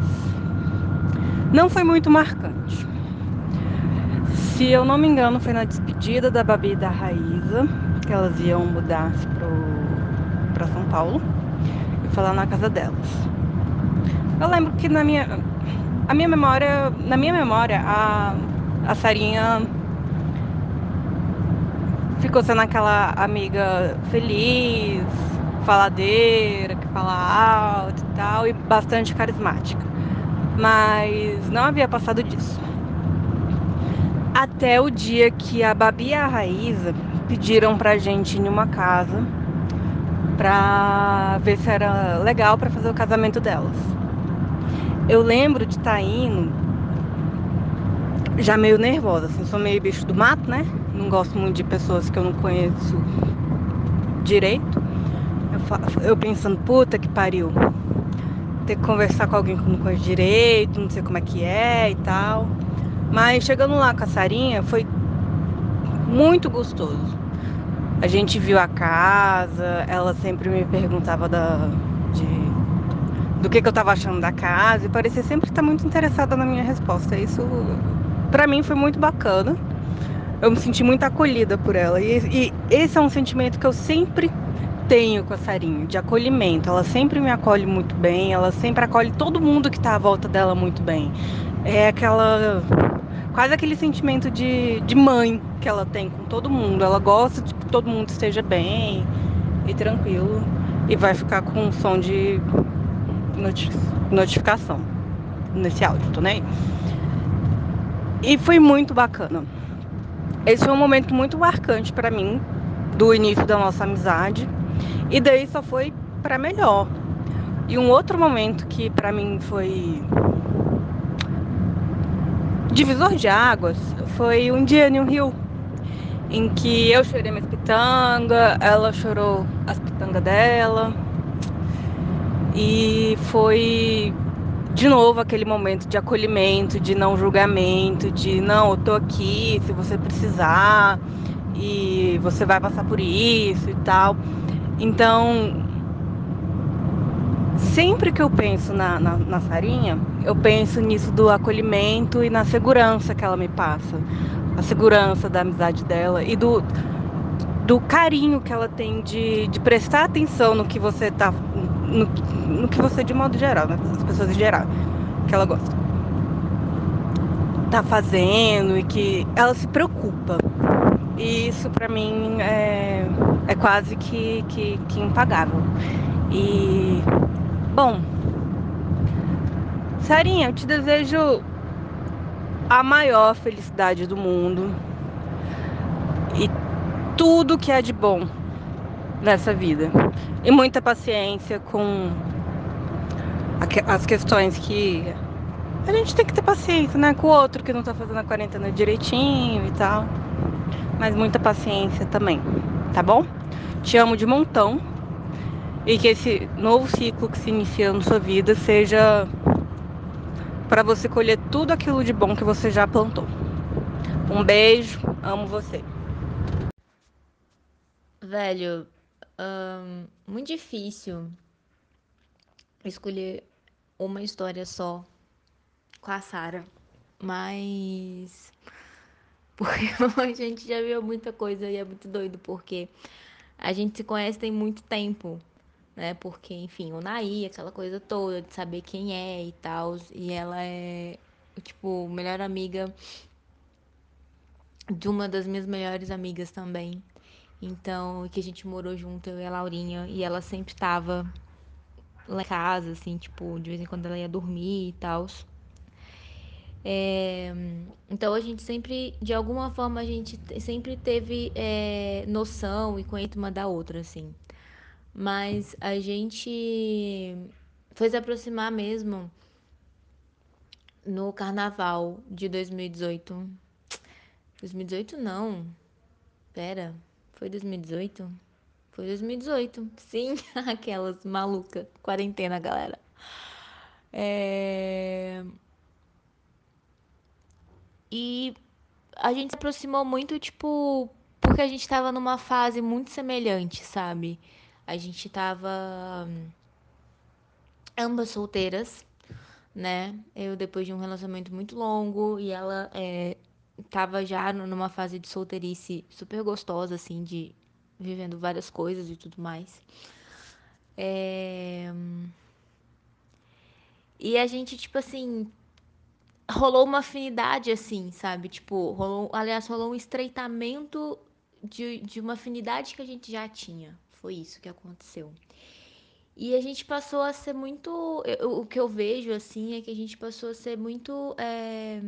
não foi muito marcante. Se eu não me engano, foi na despedida da Babi e da Raíza, que elas iam mudar-se para São Paulo e falar na casa delas. Eu lembro que na minha a minha memória, na minha memória, a, a Sarinha ficou sendo aquela amiga feliz, faladeira, que fala alto e tal, e bastante carismática. Mas não havia passado disso. Até o dia que a Babi e a Raíza pediram pra gente ir em uma casa pra ver se era legal para fazer o casamento delas. Eu lembro de estar tá indo já meio nervosa, assim, sou meio bicho do mato, né? Não gosto muito de pessoas que eu não conheço direito. Eu, eu pensando, puta que pariu. Ter que conversar com alguém que não conheço direito, não sei como é que é e tal. Mas chegando lá com a Sarinha foi muito gostoso. A gente viu a casa, ela sempre me perguntava da, de, do que, que eu estava achando da casa e parecia sempre estar muito interessada na minha resposta. Isso para mim foi muito bacana. Eu me senti muito acolhida por ela. E, e, esse é um sentimento que eu sempre tenho com a Sarinha, de acolhimento. Ela sempre me acolhe muito bem, ela sempre acolhe todo mundo que está à volta dela muito bem. É aquela quase aquele sentimento de, de mãe que ela tem com todo mundo. Ela gosta de que todo mundo esteja bem e tranquilo. E vai ficar com um som de noti notificação nesse áudio, tô nem aí. E foi muito bacana. Esse foi um momento muito marcante para mim do início da nossa amizade. E daí só foi para melhor. E um outro momento que para mim foi divisor de águas foi um dia em um rio em que eu chorei minhas pitanga, ela chorou as pitangas dela. E foi de novo aquele momento de acolhimento, de não julgamento, de não, eu tô aqui se você precisar e você vai passar por isso e tal. Então, sempre que eu penso na, na, na Sarinha, eu penso nisso do acolhimento e na segurança que ela me passa. A segurança da amizade dela e do, do carinho que ela tem de, de prestar atenção no que você tá. No, no que você, de modo geral, né? As pessoas em geral, que ela gosta. Tá fazendo e que ela se preocupa. E isso para mim é, é quase que, que, que impagável. E Bom, Sarinha, eu te desejo a maior felicidade do mundo e tudo que é de bom nessa vida. E muita paciência com as questões que a gente tem que ter paciência, né? Com o outro que não tá fazendo a quarentena direitinho e tal. Mas muita paciência também, tá bom? Te amo de montão e que esse novo ciclo que se inicia na sua vida seja para você colher tudo aquilo de bom que você já plantou. Um beijo, amo você. Velho, muito difícil escolher uma história só com a Sara, mas [laughs] porque a gente já viu muita coisa e é muito doido porque a gente se conhece tem muito tempo né? Porque, enfim, o Naí, aquela coisa toda de saber quem é e tal. E ela é, tipo, melhor amiga de uma das minhas melhores amigas também. Então, que a gente morou junto, eu e a Laurinha, e ela sempre estava lá em casa, assim, tipo, de vez em quando ela ia dormir e tal. É, então a gente sempre, de alguma forma, a gente sempre teve é, noção e conhecimento uma da outra, assim. Mas a gente foi se aproximar mesmo no carnaval de 2018. 2018 não. Pera, foi 2018? Foi 2018. Sim, [laughs] aquelas maluca, quarentena, galera. É... E a gente se aproximou muito, tipo, porque a gente tava numa fase muito semelhante, sabe? A gente tava ambas solteiras, né? Eu depois de um relacionamento muito longo e ela é, tava já numa fase de solteirice super gostosa, assim, de vivendo várias coisas e tudo mais. É... E a gente, tipo assim, rolou uma afinidade, assim, sabe? Tipo, rolou, aliás, rolou um estreitamento de, de uma afinidade que a gente já tinha, foi isso que aconteceu. E a gente passou a ser muito. Eu, o que eu vejo, assim, é que a gente passou a ser muito. É,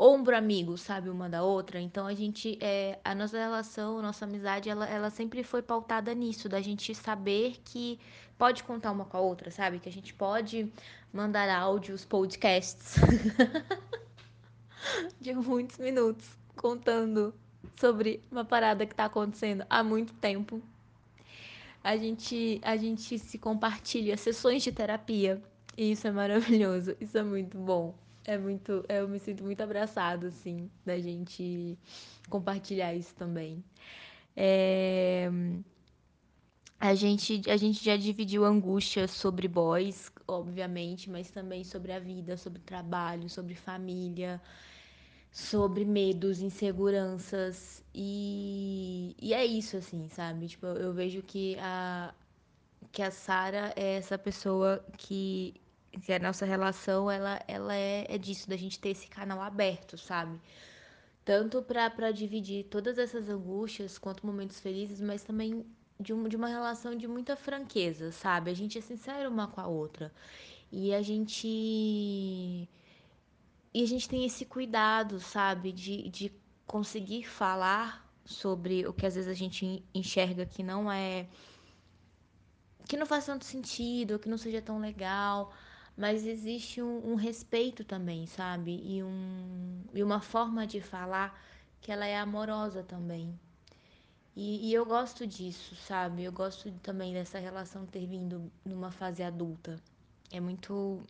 ombro amigo, sabe, uma da outra. Então a gente. É, a nossa relação, a nossa amizade, ela, ela sempre foi pautada nisso, da gente saber que pode contar uma com a outra, sabe? Que a gente pode mandar áudios, podcasts [laughs] de muitos minutos contando sobre uma parada que tá acontecendo há muito tempo. A gente, a gente se compartilha sessões de terapia. E isso é maravilhoso. Isso é muito bom. É muito. Eu me sinto muito abraçado, assim, da gente compartilhar isso também. É, a gente, a gente já dividiu angústias sobre boys, obviamente, mas também sobre a vida, sobre trabalho, sobre família sobre medos, inseguranças e, e é isso assim, sabe? Tipo, eu, eu vejo que a que a Sara é essa pessoa que que a nossa relação ela, ela é, é disso, da gente ter esse canal aberto, sabe? Tanto para dividir todas essas angústias quanto momentos felizes, mas também de, um, de uma relação de muita franqueza, sabe? A gente é sincero uma com a outra. E a gente. E a gente tem esse cuidado, sabe? De, de conseguir falar sobre o que às vezes a gente enxerga que não é. que não faz tanto sentido, que não seja tão legal mas existe um, um, respeito também, sabe? E, um, e uma forma de falar que ela é amorosa também. E, e, eu gosto disso, sabe? Eu gosto também dessa relação ter vindo numa fase adulta. É muito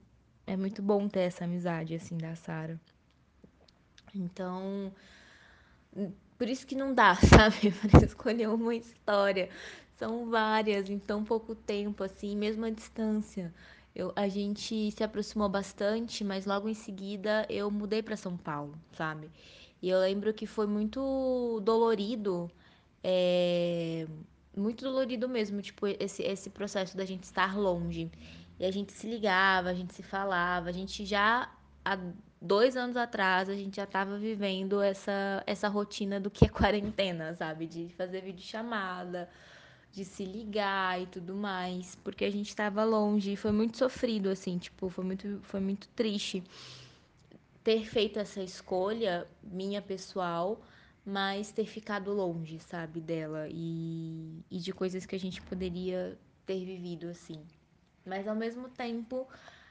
é muito bom ter essa amizade assim da Sara. Então, por isso que não dá, [laughs] sabe? Para escolher uma história. São várias em tão pouco tempo assim, mesmo à distância. Eu, a gente se aproximou bastante, mas logo em seguida eu mudei para São Paulo, sabe? E eu lembro que foi muito dolorido, é, muito dolorido mesmo, tipo, esse, esse processo da gente estar longe. E a gente se ligava, a gente se falava, a gente já, há dois anos atrás, a gente já estava vivendo essa, essa rotina do que é [laughs] quarentena, sabe? De fazer videochamada, de se ligar e tudo mais, porque a gente estava longe e foi muito sofrido assim, tipo, foi muito foi muito triste ter feito essa escolha minha pessoal, mas ter ficado longe, sabe, dela e, e de coisas que a gente poderia ter vivido assim. Mas ao mesmo tempo,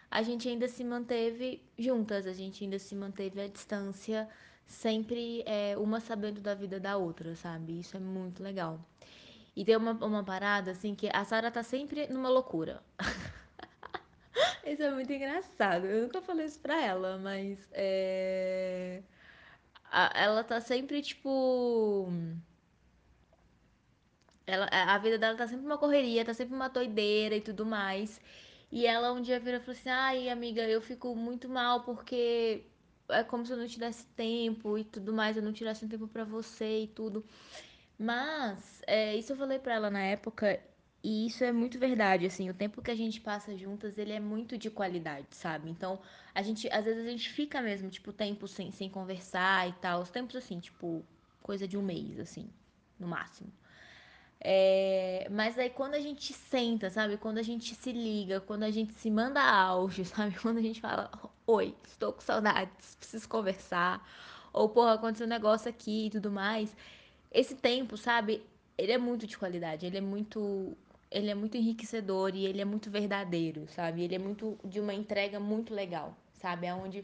a gente ainda se manteve juntas, a gente ainda se manteve à distância, sempre é, uma sabendo da vida da outra, sabe? Isso é muito legal. E tem uma, uma parada, assim, que a Sara tá sempre numa loucura. [laughs] isso é muito engraçado. Eu nunca falei isso pra ela, mas é... ela tá sempre, tipo. Ela, a vida dela tá sempre uma correria, tá sempre uma doideira e tudo mais. E ela um dia virou e falou assim: Ai, amiga, eu fico muito mal porque é como se eu não tivesse tempo e tudo mais, eu não tirasse um tempo para você e tudo. Mas, é, isso eu falei pra ela na época, e isso é muito verdade, assim, o tempo que a gente passa juntas, ele é muito de qualidade, sabe? Então, a gente, às vezes a gente fica mesmo, tipo, tempo sem, sem conversar e tal, os tempos assim, tipo, coisa de um mês, assim, no máximo. É, mas aí quando a gente senta, sabe? Quando a gente se liga, quando a gente se manda áudio, [laughs] sabe? Quando a gente fala, oi, estou com saudades, preciso conversar. Ou, porra, aconteceu um negócio aqui e tudo mais esse tempo, sabe? Ele é muito de qualidade, ele é muito ele é muito enriquecedor e ele é muito verdadeiro, sabe? Ele é muito de uma entrega muito legal, sabe? Aonde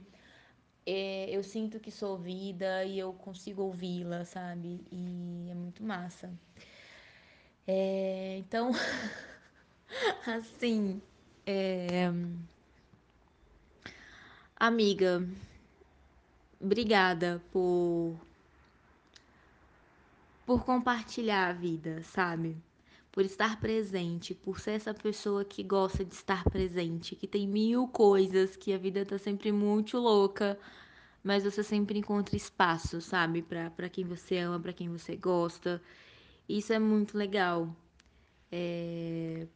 é, eu sinto que sou ouvida e eu consigo ouvi-la, sabe? E é muito massa. É, então, [laughs] assim, é, amiga, obrigada por por compartilhar a vida, sabe? Por estar presente, por ser essa pessoa que gosta de estar presente, que tem mil coisas, que a vida tá sempre muito louca, mas você sempre encontra espaço, sabe? Para quem você ama, para quem você gosta. Isso é muito legal. É...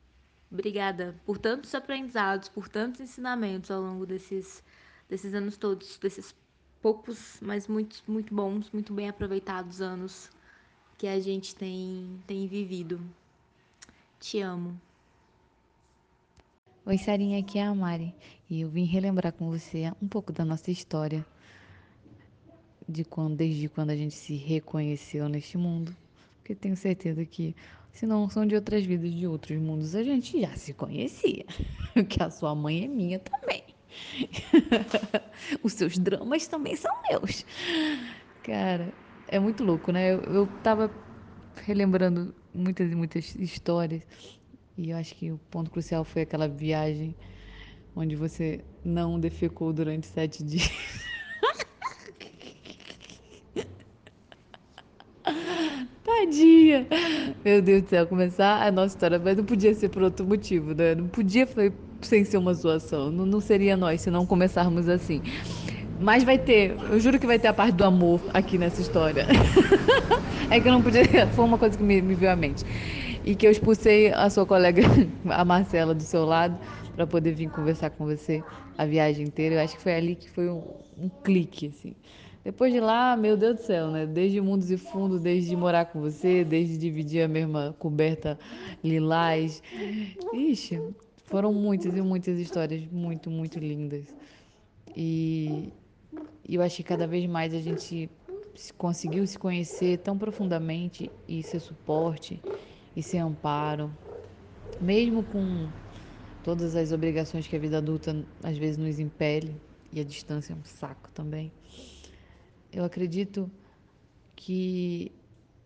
Obrigada por tantos aprendizados, por tantos ensinamentos ao longo desses, desses anos todos, desses poucos, mas muito, muito bons, muito bem aproveitados anos que a gente tem, tem vivido. Te amo. Oi, Sarinha, aqui é a Mari e eu vim relembrar com você um pouco da nossa história, de quando, desde quando a gente se reconheceu neste mundo, porque tenho certeza que, se não são de outras vidas, de outros mundos, a gente já se conhecia, [laughs] que a sua mãe é minha também. [laughs] Os seus dramas também são meus. Cara, é muito louco, né? Eu, eu tava relembrando muitas e muitas histórias e eu acho que o ponto crucial foi aquela viagem onde você não defecou durante sete dias. [laughs] Tadinha! Meu Deus do céu, começar a nossa história, mas não podia ser por outro motivo, né? Não podia foi sem ser uma zoação. Não, não seria nós se não começarmos assim. Mas vai ter, eu juro que vai ter a parte do amor aqui nessa história. [laughs] é que eu não podia. [laughs] Foi uma coisa que me, me veio à mente. e que eu expulsei a sua colega, [laughs] a Marcela, do seu lado, para poder vir conversar com você a viagem inteira. Eu acho que foi ali que foi um, um clique, assim. Depois de lá, meu Deus do céu, né? Desde mundos e fundos, desde morar com você, desde dividir a mesma coberta lilás. Ixi, foram muitas e muitas histórias muito, muito lindas. E eu acho que cada vez mais a gente conseguiu se conhecer tão profundamente e ser suporte e ser amparo, mesmo com todas as obrigações que a vida adulta às vezes nos impele e a distância é um saco também. Eu acredito que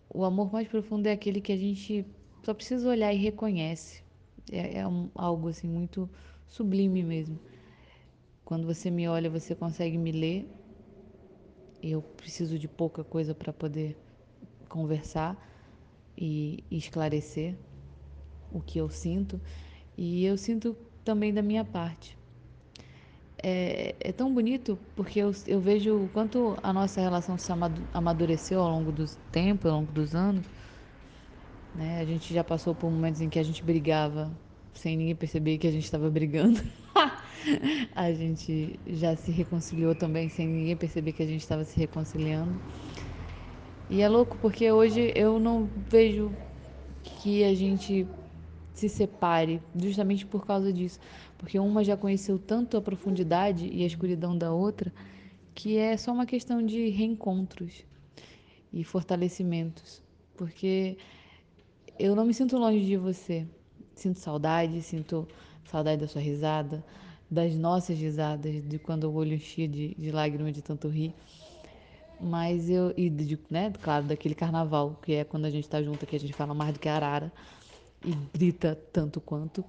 o amor mais profundo é aquele que a gente só precisa olhar e reconhece. É, é um, algo assim muito sublime mesmo. Quando você me olha, você consegue me ler. Eu preciso de pouca coisa para poder conversar e esclarecer o que eu sinto. E eu sinto também da minha parte é, é tão bonito porque eu, eu vejo o quanto a nossa relação se amadureceu ao longo do tempo, ao longo dos anos. Né? A gente já passou por momentos em que a gente brigava sem ninguém perceber que a gente estava brigando. [laughs] a gente já se reconciliou também sem ninguém perceber que a gente estava se reconciliando. E é louco porque hoje eu não vejo que a gente se separe justamente por causa disso porque uma já conheceu tanto a profundidade e a escuridão da outra que é só uma questão de reencontros e fortalecimentos, porque eu não me sinto longe de você. Sinto saudade, sinto saudade da sua risada, das nossas risadas, de quando o olho enchia de, de lágrimas de tanto rir. Mas eu, e de, né, claro, daquele carnaval, que é quando a gente tá junto, que a gente fala mais do que arara e grita tanto quanto.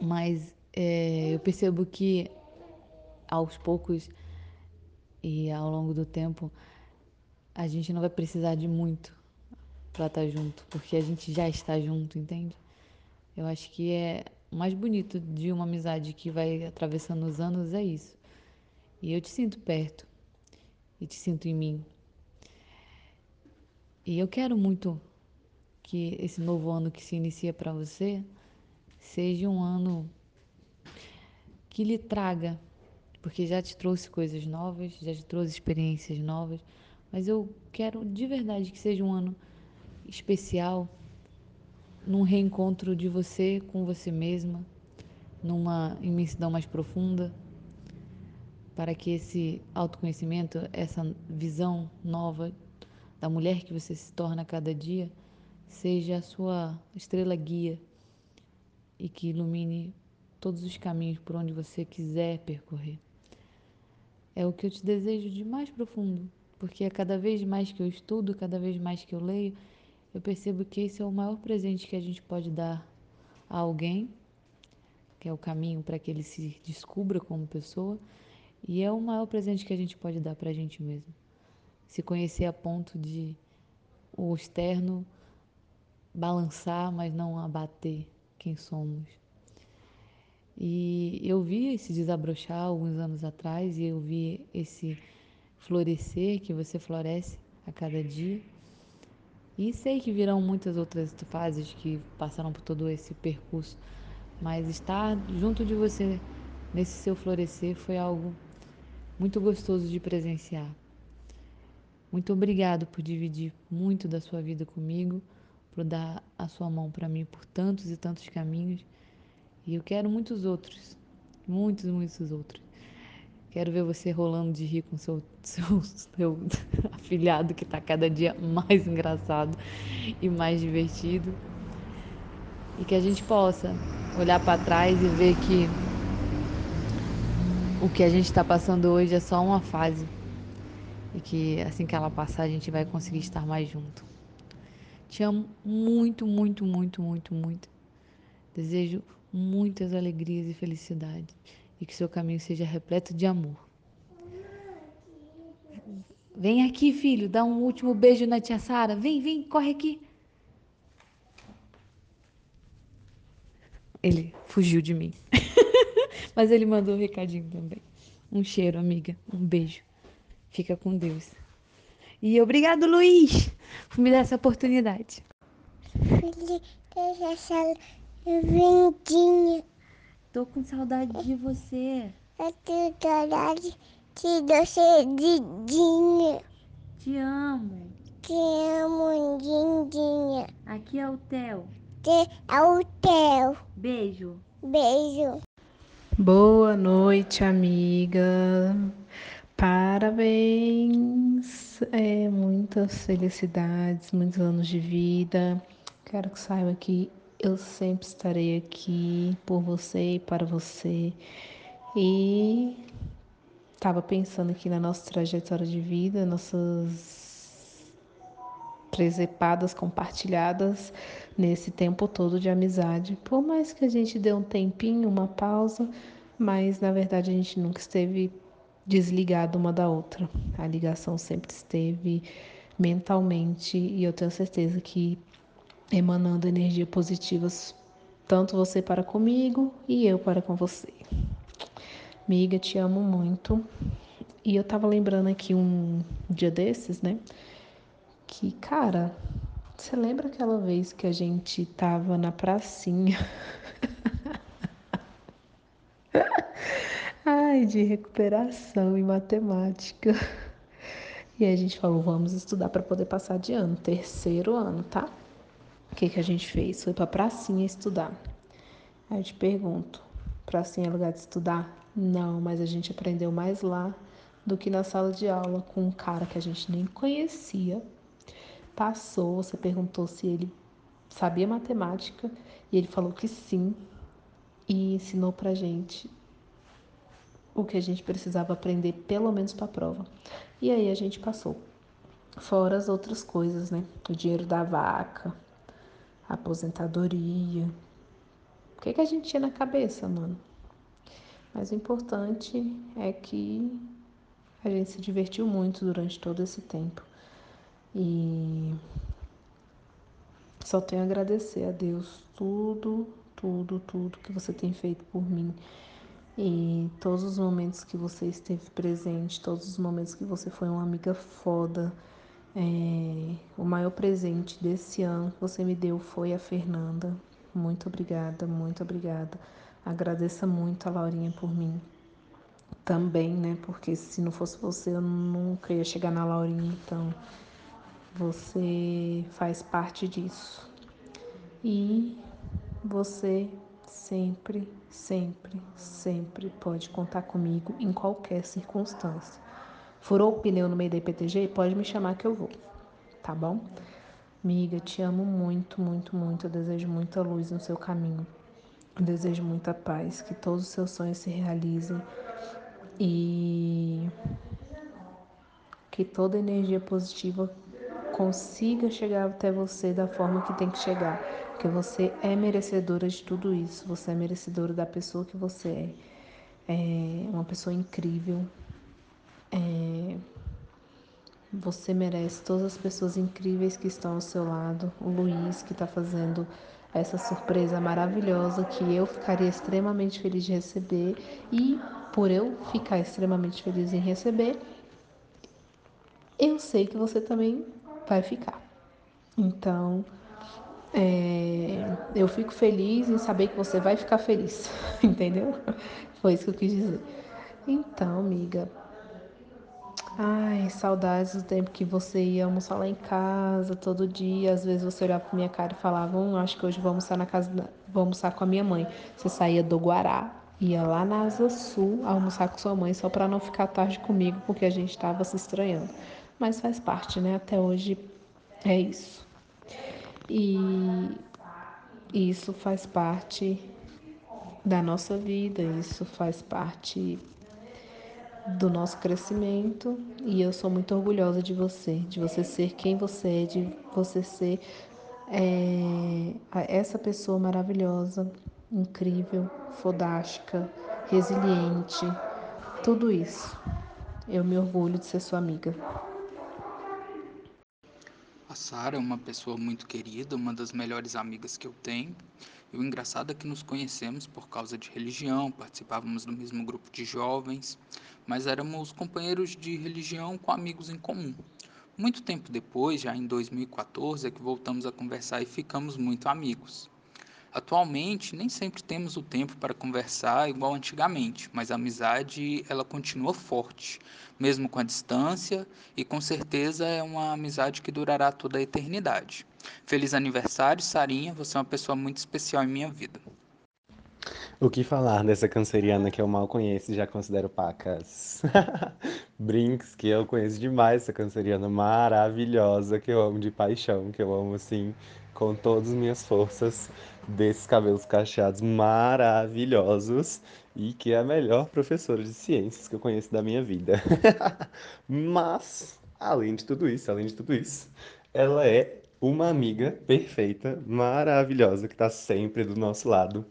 Mas é, eu percebo que aos poucos e ao longo do tempo a gente não vai precisar de muito para estar tá junto, porque a gente já está junto, entende? Eu acho que é o mais bonito de uma amizade que vai atravessando os anos é isso. E eu te sinto perto e te sinto em mim. E eu quero muito que esse novo ano que se inicia para você seja um ano que lhe traga, porque já te trouxe coisas novas, já te trouxe experiências novas, mas eu quero de verdade que seja um ano especial, num reencontro de você com você mesma, numa imensidão mais profunda, para que esse autoconhecimento, essa visão nova da mulher que você se torna a cada dia, seja a sua estrela guia e que ilumine todos os caminhos por onde você quiser percorrer. É o que eu te desejo de mais profundo, porque a cada vez mais que eu estudo, cada vez mais que eu leio, eu percebo que esse é o maior presente que a gente pode dar a alguém, que é o caminho para que ele se descubra como pessoa, e é o maior presente que a gente pode dar para a gente mesmo. Se conhecer a ponto de o externo balançar, mas não abater quem somos. E eu vi esse desabrochar alguns anos atrás e eu vi esse florescer que você floresce a cada dia. E sei que virão muitas outras fases que passaram por todo esse percurso, mas estar junto de você nesse seu florescer foi algo muito gostoso de presenciar. Muito obrigado por dividir muito da sua vida comigo, por dar a sua mão para mim por tantos e tantos caminhos e eu quero muitos outros. Muitos, muitos outros. Quero ver você rolando de rir com seu, [laughs] seu, seu afilhado que está cada dia mais engraçado e mais divertido. E que a gente possa olhar para trás e ver que o que a gente está passando hoje é só uma fase. E que assim que ela passar, a gente vai conseguir estar mais junto. Te amo muito, muito, muito, muito, muito. Desejo muitas alegrias e felicidades e que seu caminho seja repleto de amor. Vem aqui, filho, dá um último beijo na tia Sara. Vem, vem, corre aqui. Ele fugiu de mim. [laughs] Mas ele mandou um recadinho também. Um cheiro, amiga. Um beijo. Fica com Deus. E obrigado, Luiz, por me dar essa oportunidade. saudade dessa vendinha. Tô com saudade de você. Eu tenho saudade de você, Didinha. Te amo. Te amo, Dindinha. Aqui é o Theo. Te é o Theo. Beijo. Beijo. Boa noite, amiga. Parabéns. É, muitas felicidades, muitos anos de vida. Quero que saiba que eu sempre estarei aqui por você e para você. E estava pensando aqui na nossa trajetória de vida, nossas presepadas compartilhadas nesse tempo todo de amizade. Por mais que a gente dê um tempinho, uma pausa, mas na verdade a gente nunca esteve desligado uma da outra. A ligação sempre esteve mentalmente e eu tenho certeza que emanando energia positivas, tanto você para comigo e eu para com você. Miga, te amo muito. E eu tava lembrando aqui um dia desses, né? Que, cara, você lembra aquela vez que a gente tava na pracinha? [laughs] Ai, de recuperação em matemática. E a gente falou, vamos estudar para poder passar de ano, terceiro ano, tá? O que, que a gente fez? Foi pra pracinha estudar. Aí eu te pergunto, pracinha é lugar de estudar? Não, mas a gente aprendeu mais lá do que na sala de aula com um cara que a gente nem conhecia. Passou, você perguntou se ele sabia matemática e ele falou que sim e ensinou pra gente o que a gente precisava aprender pelo menos para a prova. E aí a gente passou. Fora as outras coisas, né? O dinheiro da vaca, aposentadoria. O que, que a gente tinha na cabeça, mano? Mas o importante é que a gente se divertiu muito durante todo esse tempo. E só tenho a agradecer a Deus tudo, tudo, tudo que você tem feito por mim. E todos os momentos que você esteve presente, todos os momentos que você foi uma amiga foda. É, o maior presente desse ano que você me deu foi a Fernanda. Muito obrigada, muito obrigada. Agradeça muito a Laurinha por mim também, né? Porque se não fosse você, eu nunca ia chegar na Laurinha. Então, você faz parte disso. E você sempre, sempre, sempre pode contar comigo em qualquer circunstância. Furou o pneu no meio da IPTG? Pode me chamar que eu vou, tá bom? Miga, te amo muito, muito, muito. Eu desejo muita luz no seu caminho. Eu desejo muita paz, que todos os seus sonhos se realizem e que toda energia positiva consiga chegar até você da forma que tem que chegar, porque você é merecedora de tudo isso, você é merecedora da pessoa que você é, é uma pessoa incrível, é, você merece todas as pessoas incríveis que estão ao seu lado, o Luiz que está fazendo essa surpresa maravilhosa que eu ficaria extremamente feliz de receber e por eu ficar extremamente feliz em receber, eu sei que você também vai ficar. Então, é, eu fico feliz em saber que você vai ficar feliz, [laughs] entendeu? Foi isso que eu quis dizer. Então, amiga, ai, saudades do tempo que você ia almoçar lá em casa todo dia. Às vezes você olhava pra minha cara e falava, hum, acho que hoje vou almoçar na casa, da... vou almoçar com a minha mãe. Você saía do Guará, ia lá na Asa Sul almoçar com sua mãe só para não ficar tarde comigo, porque a gente estava se estranhando. Mas faz parte, né? Até hoje é isso. E isso faz parte da nossa vida, isso faz parte do nosso crescimento e eu sou muito orgulhosa de você, de você ser quem você é, de você ser é, essa pessoa maravilhosa, incrível, fodástica, resiliente, tudo isso. Eu me orgulho de ser sua amiga. A Sara é uma pessoa muito querida, uma das melhores amigas que eu tenho. E o engraçado é que nos conhecemos por causa de religião, participávamos do mesmo grupo de jovens, mas éramos companheiros de religião com amigos em comum. Muito tempo depois, já em 2014, é que voltamos a conversar e ficamos muito amigos. Atualmente, nem sempre temos o tempo para conversar igual antigamente, mas a amizade ela continua forte, mesmo com a distância, e com certeza é uma amizade que durará toda a eternidade. Feliz aniversário, Sarinha, você é uma pessoa muito especial em minha vida. O que falar dessa canceriana que eu mal conheço e já considero pacas? [laughs] Brinks, que eu conheço demais essa canceriana maravilhosa, que eu amo de paixão, que eu amo assim, com todas as minhas forças, desses cabelos cacheados maravilhosos e que é a melhor professora de ciências que eu conheço da minha vida. [laughs] Mas, além de tudo isso, além de tudo isso, ela é uma amiga perfeita, maravilhosa, que está sempre do nosso lado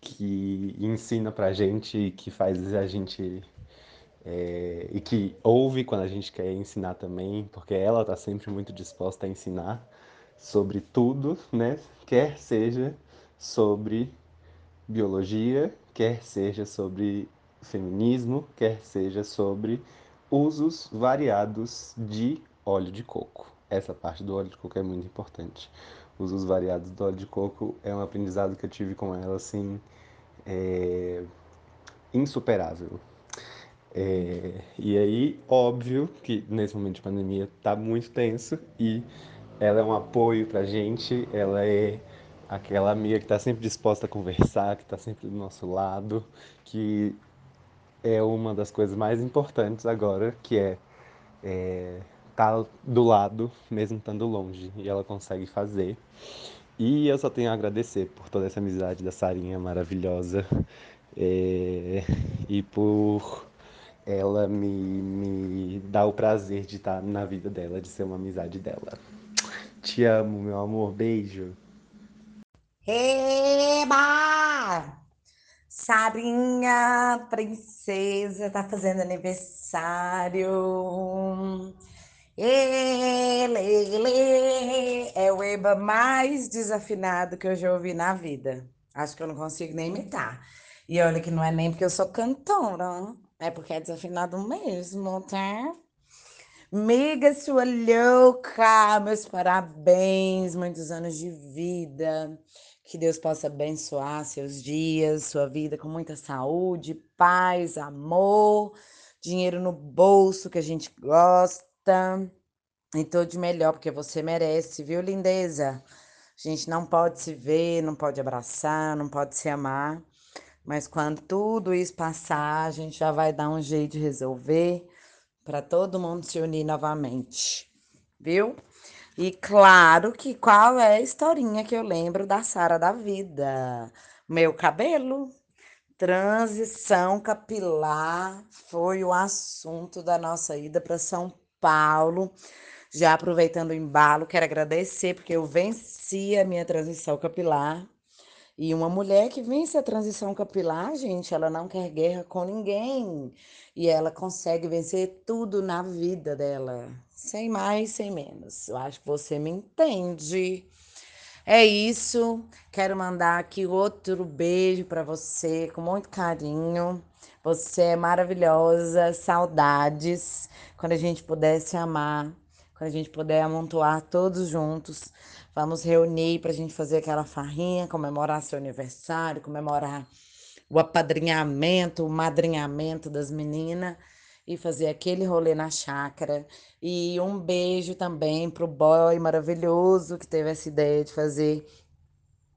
que ensina pra gente, que faz a gente. É, e que ouve quando a gente quer ensinar também, porque ela está sempre muito disposta a ensinar sobre tudo, né? Quer seja sobre biologia, quer seja sobre feminismo, quer seja sobre usos variados de óleo de coco. Essa parte do óleo de coco é muito importante. Usos variados do óleo de coco é um aprendizado que eu tive com ela, assim, é, insuperável. É, e aí, óbvio que nesse momento de pandemia tá muito tenso e ela é um apoio pra gente, ela é aquela amiga que está sempre disposta a conversar, que está sempre do nosso lado, que é uma das coisas mais importantes agora, que é, é tá do lado, mesmo estando longe, e ela consegue fazer. E eu só tenho a agradecer por toda essa amizade da Sarinha maravilhosa é, e por ela me, me dar o prazer de estar na vida dela, de ser uma amizade dela. Te amo, meu amor. Beijo. Eba! Sarinha, princesa, tá fazendo aniversário. Ele, é o Eba mais desafinado que eu já ouvi na vida. Acho que eu não consigo nem imitar. E olha que não é nem porque eu sou cantora, é porque é desafinado mesmo, tá? Miga sua louca, meus parabéns, muitos anos de vida. Que Deus possa abençoar seus dias, sua vida com muita saúde, paz, amor, dinheiro no bolso que a gente gosta e tudo de melhor, porque você merece, viu, lindeza? A gente não pode se ver, não pode abraçar, não pode se amar, mas quando tudo isso passar, a gente já vai dar um jeito de resolver para todo mundo se unir novamente, viu? E claro que qual é a historinha que eu lembro da Sara da vida? Meu cabelo, transição capilar foi o assunto da nossa ida para São Paulo. Já aproveitando o embalo, quero agradecer porque eu venci a minha transição capilar. E uma mulher que vence a transição capilar, gente, ela não quer guerra com ninguém. E ela consegue vencer tudo na vida dela. Sem mais, sem menos. Eu acho que você me entende. É isso. Quero mandar aqui outro beijo para você com muito carinho. Você é maravilhosa, saudades. Quando a gente puder se amar, quando a gente puder amontoar todos juntos, vamos reunir para a gente fazer aquela farrinha, comemorar seu aniversário, comemorar o apadrinhamento, o madrinhamento das meninas e fazer aquele rolê na chácara. E um beijo também pro boy maravilhoso que teve essa ideia de fazer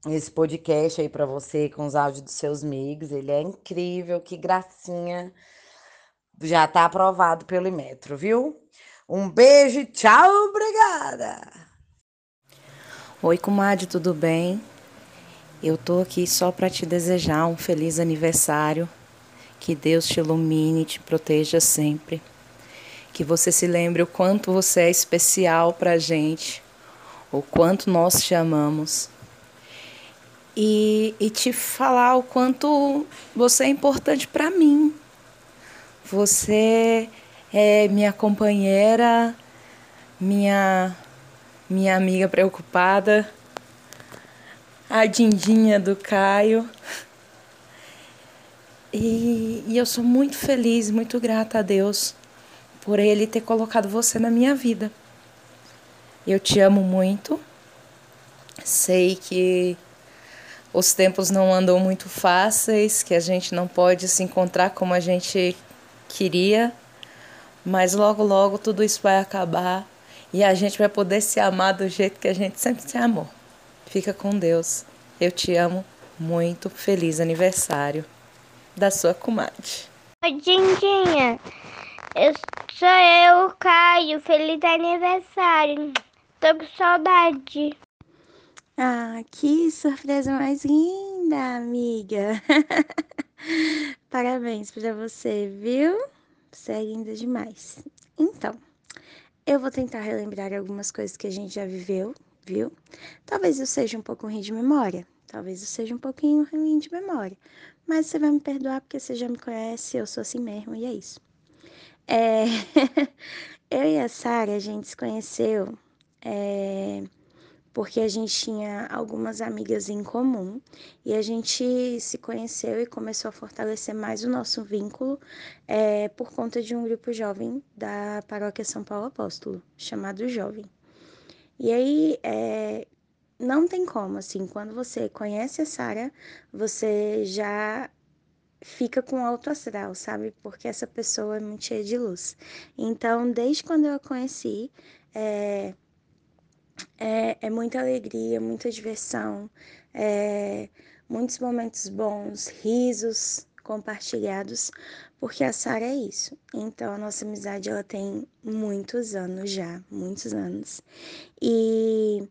esse podcast aí para você com os áudios dos seus amigos. Ele é incrível, que gracinha. Já tá aprovado pelo Imetro, viu? Um beijo e tchau, obrigada! Oi, comadre, tudo bem? Eu tô aqui só para te desejar um feliz aniversário. Que Deus te ilumine, te proteja sempre. Que você se lembre o quanto você é especial pra gente, o quanto nós te amamos e, e te falar o quanto você é importante para mim. Você é minha companheira, minha minha amiga preocupada, a Dindinha do Caio. E, e eu sou muito feliz, muito grata a Deus por ele ter colocado você na minha vida. Eu te amo muito. Sei que os tempos não andam muito fáceis, que a gente não pode se encontrar como a gente queria, mas logo, logo tudo isso vai acabar e a gente vai poder se amar do jeito que a gente sempre se amou. Fica com Deus. Eu te amo muito. Feliz aniversário da sua comadre. Oi, Dindinha. Eu sou eu, Caio. Feliz aniversário. Tô com saudade. Ah, que surpresa mais linda, amiga. [laughs] Parabéns pra você, viu? Você é linda demais. Então, eu vou tentar relembrar algumas coisas que a gente já viveu, viu? Talvez eu seja um pouco ruim de memória. Talvez eu seja um pouquinho ruim de memória. Mas você vai me perdoar porque você já me conhece, eu sou assim mesmo, e é isso. É... [laughs] eu e a Sara, a gente se conheceu. É porque a gente tinha algumas amigas em comum e a gente se conheceu e começou a fortalecer mais o nosso vínculo é, por conta de um grupo jovem da Paróquia São Paulo Apóstolo, chamado Jovem. E aí, é, não tem como, assim, quando você conhece a Sara, você já fica com alto astral, sabe? Porque essa pessoa é muito cheia de luz. Então, desde quando eu a conheci, é, é, é muita alegria, muita diversão, é, muitos momentos bons, risos compartilhados, porque a Sara é isso. Então a nossa amizade ela tem muitos anos já, muitos anos. E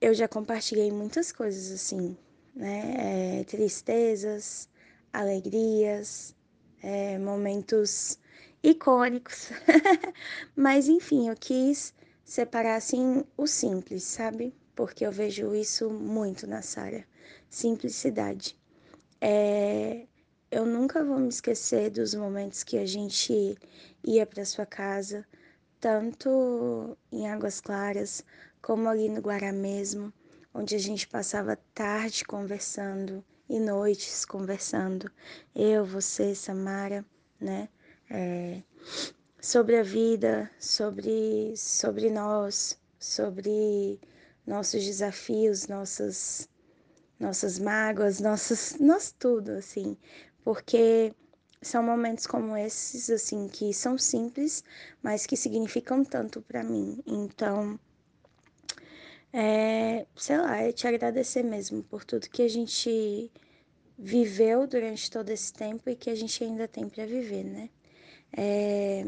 eu já compartilhei muitas coisas assim, né? É, tristezas, alegrias, é, momentos icônicos. [laughs] Mas enfim, eu quis separar assim o simples, sabe? Porque eu vejo isso muito na Sara. Simplicidade. É, eu nunca vou me esquecer dos momentos que a gente ia para sua casa, tanto em Águas Claras como ali no Guará mesmo, onde a gente passava tarde conversando e noites conversando. Eu, você, Samara, né? É, sobre a vida, sobre, sobre nós, sobre nossos desafios, nossas, nossas mágoas, nossas, [laughs] nós tudo, assim, porque são momentos como esses, assim, que são simples, mas que significam tanto para mim. Então, é, sei lá, é te agradecer mesmo por tudo que a gente viveu durante todo esse tempo e que a gente ainda tem para viver, né? É,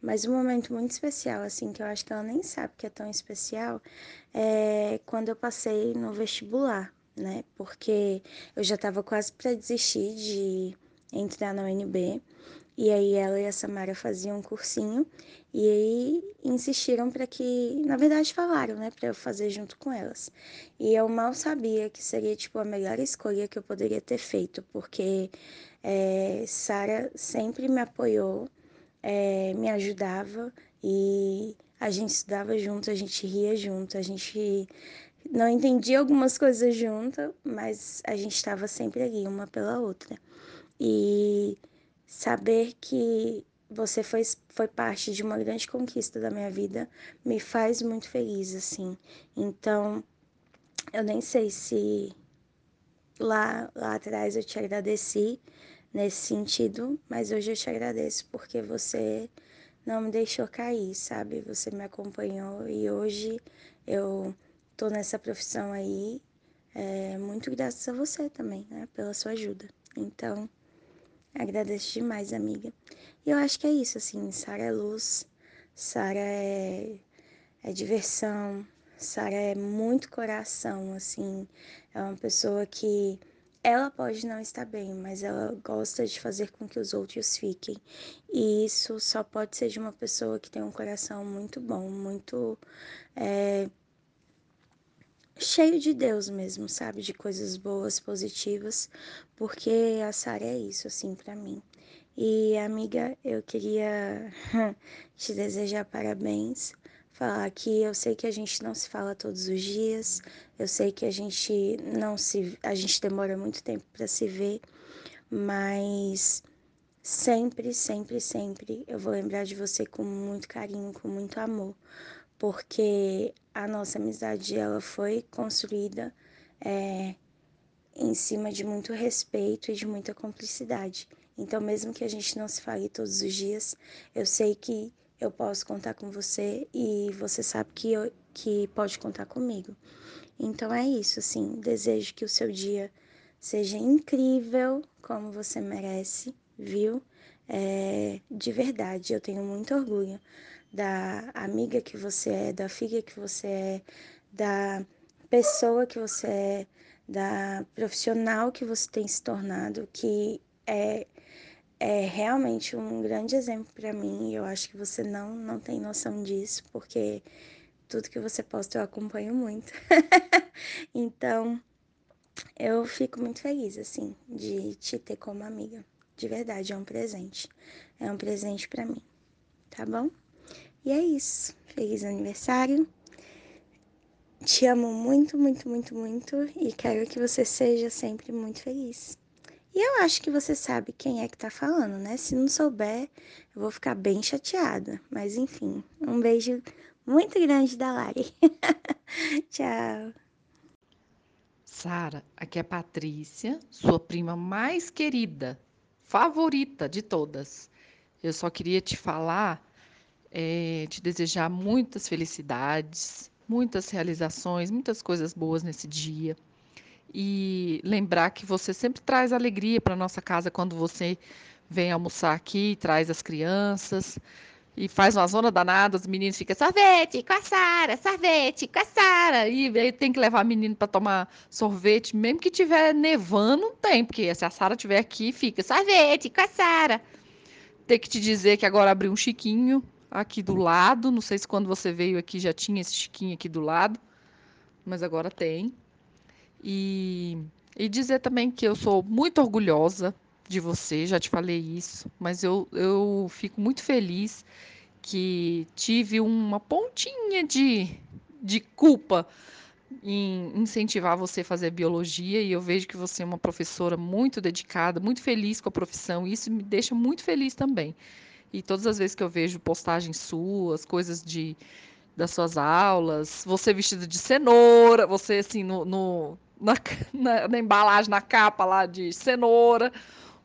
mas um momento muito especial, assim, que eu acho que ela nem sabe que é tão especial, é quando eu passei no vestibular, né? Porque eu já estava quase para desistir de entrar na UNB. E aí ela e a Samara faziam um cursinho e aí insistiram para que, na verdade falaram, né, para eu fazer junto com elas. E eu mal sabia que seria tipo a melhor escolha que eu poderia ter feito, porque é, Sara sempre me apoiou é, me ajudava e a gente estudava junto, a gente ria junto, a gente não entendia algumas coisas junto, mas a gente estava sempre ali, uma pela outra. E saber que você foi, foi parte de uma grande conquista da minha vida me faz muito feliz, assim. Então, eu nem sei se lá, lá atrás eu te agradeci, nesse sentido, mas hoje eu te agradeço porque você não me deixou cair, sabe? Você me acompanhou e hoje eu tô nessa profissão aí, é, muito graças a você também, né? Pela sua ajuda. Então, agradeço demais, amiga. E eu acho que é isso, assim, Sara é luz, Sara é, é diversão, Sara é muito coração, assim, é uma pessoa que ela pode não estar bem, mas ela gosta de fazer com que os outros fiquem. E isso só pode ser de uma pessoa que tem um coração muito bom, muito é, cheio de Deus mesmo, sabe? De coisas boas, positivas, porque a Sara é isso, assim, para mim. E, amiga, eu queria [laughs] te desejar parabéns falar que eu sei que a gente não se fala todos os dias, eu sei que a gente não se a gente demora muito tempo para se ver, mas sempre, sempre, sempre eu vou lembrar de você com muito carinho, com muito amor, porque a nossa amizade ela foi construída é, em cima de muito respeito e de muita cumplicidade. Então, mesmo que a gente não se fale todos os dias, eu sei que eu posso contar com você e você sabe que, eu, que pode contar comigo. Então é isso, assim. Desejo que o seu dia seja incrível, como você merece, viu? É, de verdade, eu tenho muito orgulho da amiga que você é, da filha que você é, da pessoa que você é, da profissional que você tem se tornado, que é, é realmente um grande exemplo para mim. E eu acho que você não, não tem noção disso, porque tudo que você posta eu acompanho muito. [laughs] então, eu fico muito feliz, assim, de te ter como amiga. De verdade, é um presente. É um presente para mim, tá bom? E é isso. Feliz aniversário. Te amo muito, muito, muito, muito e quero que você seja sempre muito feliz. E eu acho que você sabe quem é que tá falando, né? Se não souber, eu vou ficar bem chateada. Mas enfim, um beijo muito grande da Lari. [laughs] Tchau. Sara, aqui é Patrícia, sua prima mais querida, favorita de todas. Eu só queria te falar, é, te desejar muitas felicidades, muitas realizações, muitas coisas boas nesse dia. E lembrar que você sempre traz alegria para nossa casa quando você vem almoçar aqui, traz as crianças e faz uma zona danada, os meninos ficam sorvete com a Sara, sorvete com a Sara. E aí tem que levar menino para tomar sorvete, mesmo que tiver nevando, tem, porque se a Sara estiver aqui, fica sorvete com a Sara. Tem que te dizer que agora abriu um chiquinho aqui do lado, não sei se quando você veio aqui já tinha esse chiquinho aqui do lado, mas agora tem. E, e dizer também que eu sou muito orgulhosa de você, já te falei isso, mas eu, eu fico muito feliz que tive uma pontinha de, de culpa em incentivar você a fazer biologia e eu vejo que você é uma professora muito dedicada, muito feliz com a profissão, e isso me deixa muito feliz também. E todas as vezes que eu vejo postagens suas, coisas de das suas aulas, você vestida de cenoura, você assim no, no na, na, na embalagem, na capa lá de cenoura,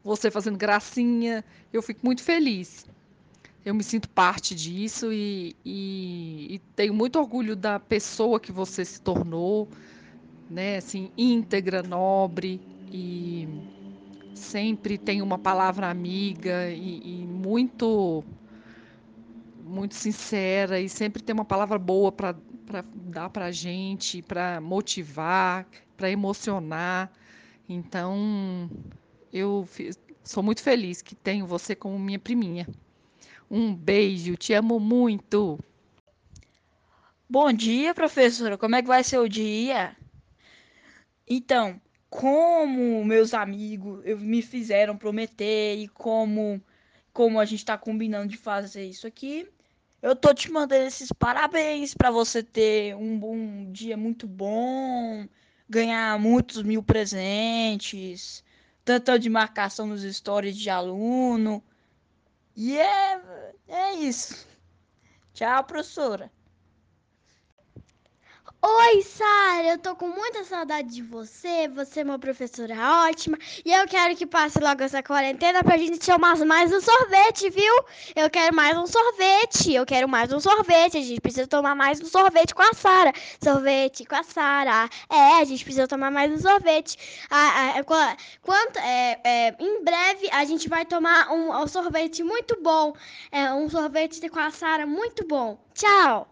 você fazendo gracinha, eu fico muito feliz. Eu me sinto parte disso e, e, e, tenho muito orgulho da pessoa que você se tornou, né? Assim, íntegra, nobre e sempre tem uma palavra amiga e, e muito muito sincera e sempre tem uma palavra boa para dar para a gente, para motivar, para emocionar. Então, eu sou muito feliz que tenho você como minha priminha. Um beijo, te amo muito. Bom dia, professora. Como é que vai ser o dia? Então, como meus amigos eu, me fizeram prometer e como como a gente está combinando de fazer isso aqui, eu tô te mandando esses parabéns para você ter um bom dia muito bom, ganhar muitos mil presentes, tanto de marcação nos stories de aluno. E é, é isso. Tchau, professora. Oi, Sara, eu tô com muita saudade de você. Você é uma professora ótima. E eu quero que passe logo essa quarentena pra gente tomar mais um sorvete, viu? Eu quero mais um sorvete. Eu quero mais um sorvete. A gente precisa tomar mais um sorvete com a Sara. Sorvete com a Sara. É, a gente precisa tomar mais um sorvete. Ah, ah, quanto, é, é, em breve a gente vai tomar um, um sorvete muito bom. É, um sorvete com a Sara muito bom. Tchau!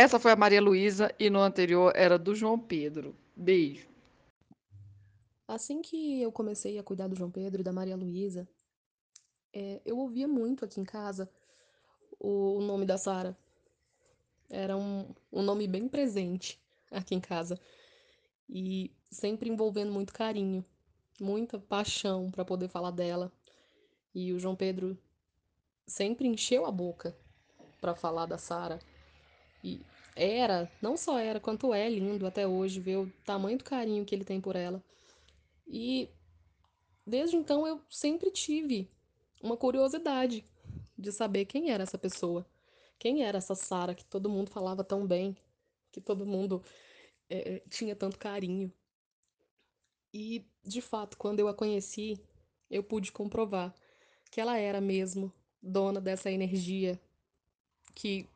Essa foi a Maria Luísa e no anterior era do João Pedro. Beijo. Assim que eu comecei a cuidar do João Pedro e da Maria Luísa, é, eu ouvia muito aqui em casa o, o nome da Sara. Era um, um nome bem presente aqui em casa. E sempre envolvendo muito carinho, muita paixão para poder falar dela. E o João Pedro sempre encheu a boca para falar da Sara. E era, não só era, quanto é lindo até hoje ver o tamanho do carinho que ele tem por ela. E desde então eu sempre tive uma curiosidade de saber quem era essa pessoa quem era essa Sara que todo mundo falava tão bem, que todo mundo é, tinha tanto carinho. E, de fato, quando eu a conheci, eu pude comprovar que ela era mesmo dona dessa energia que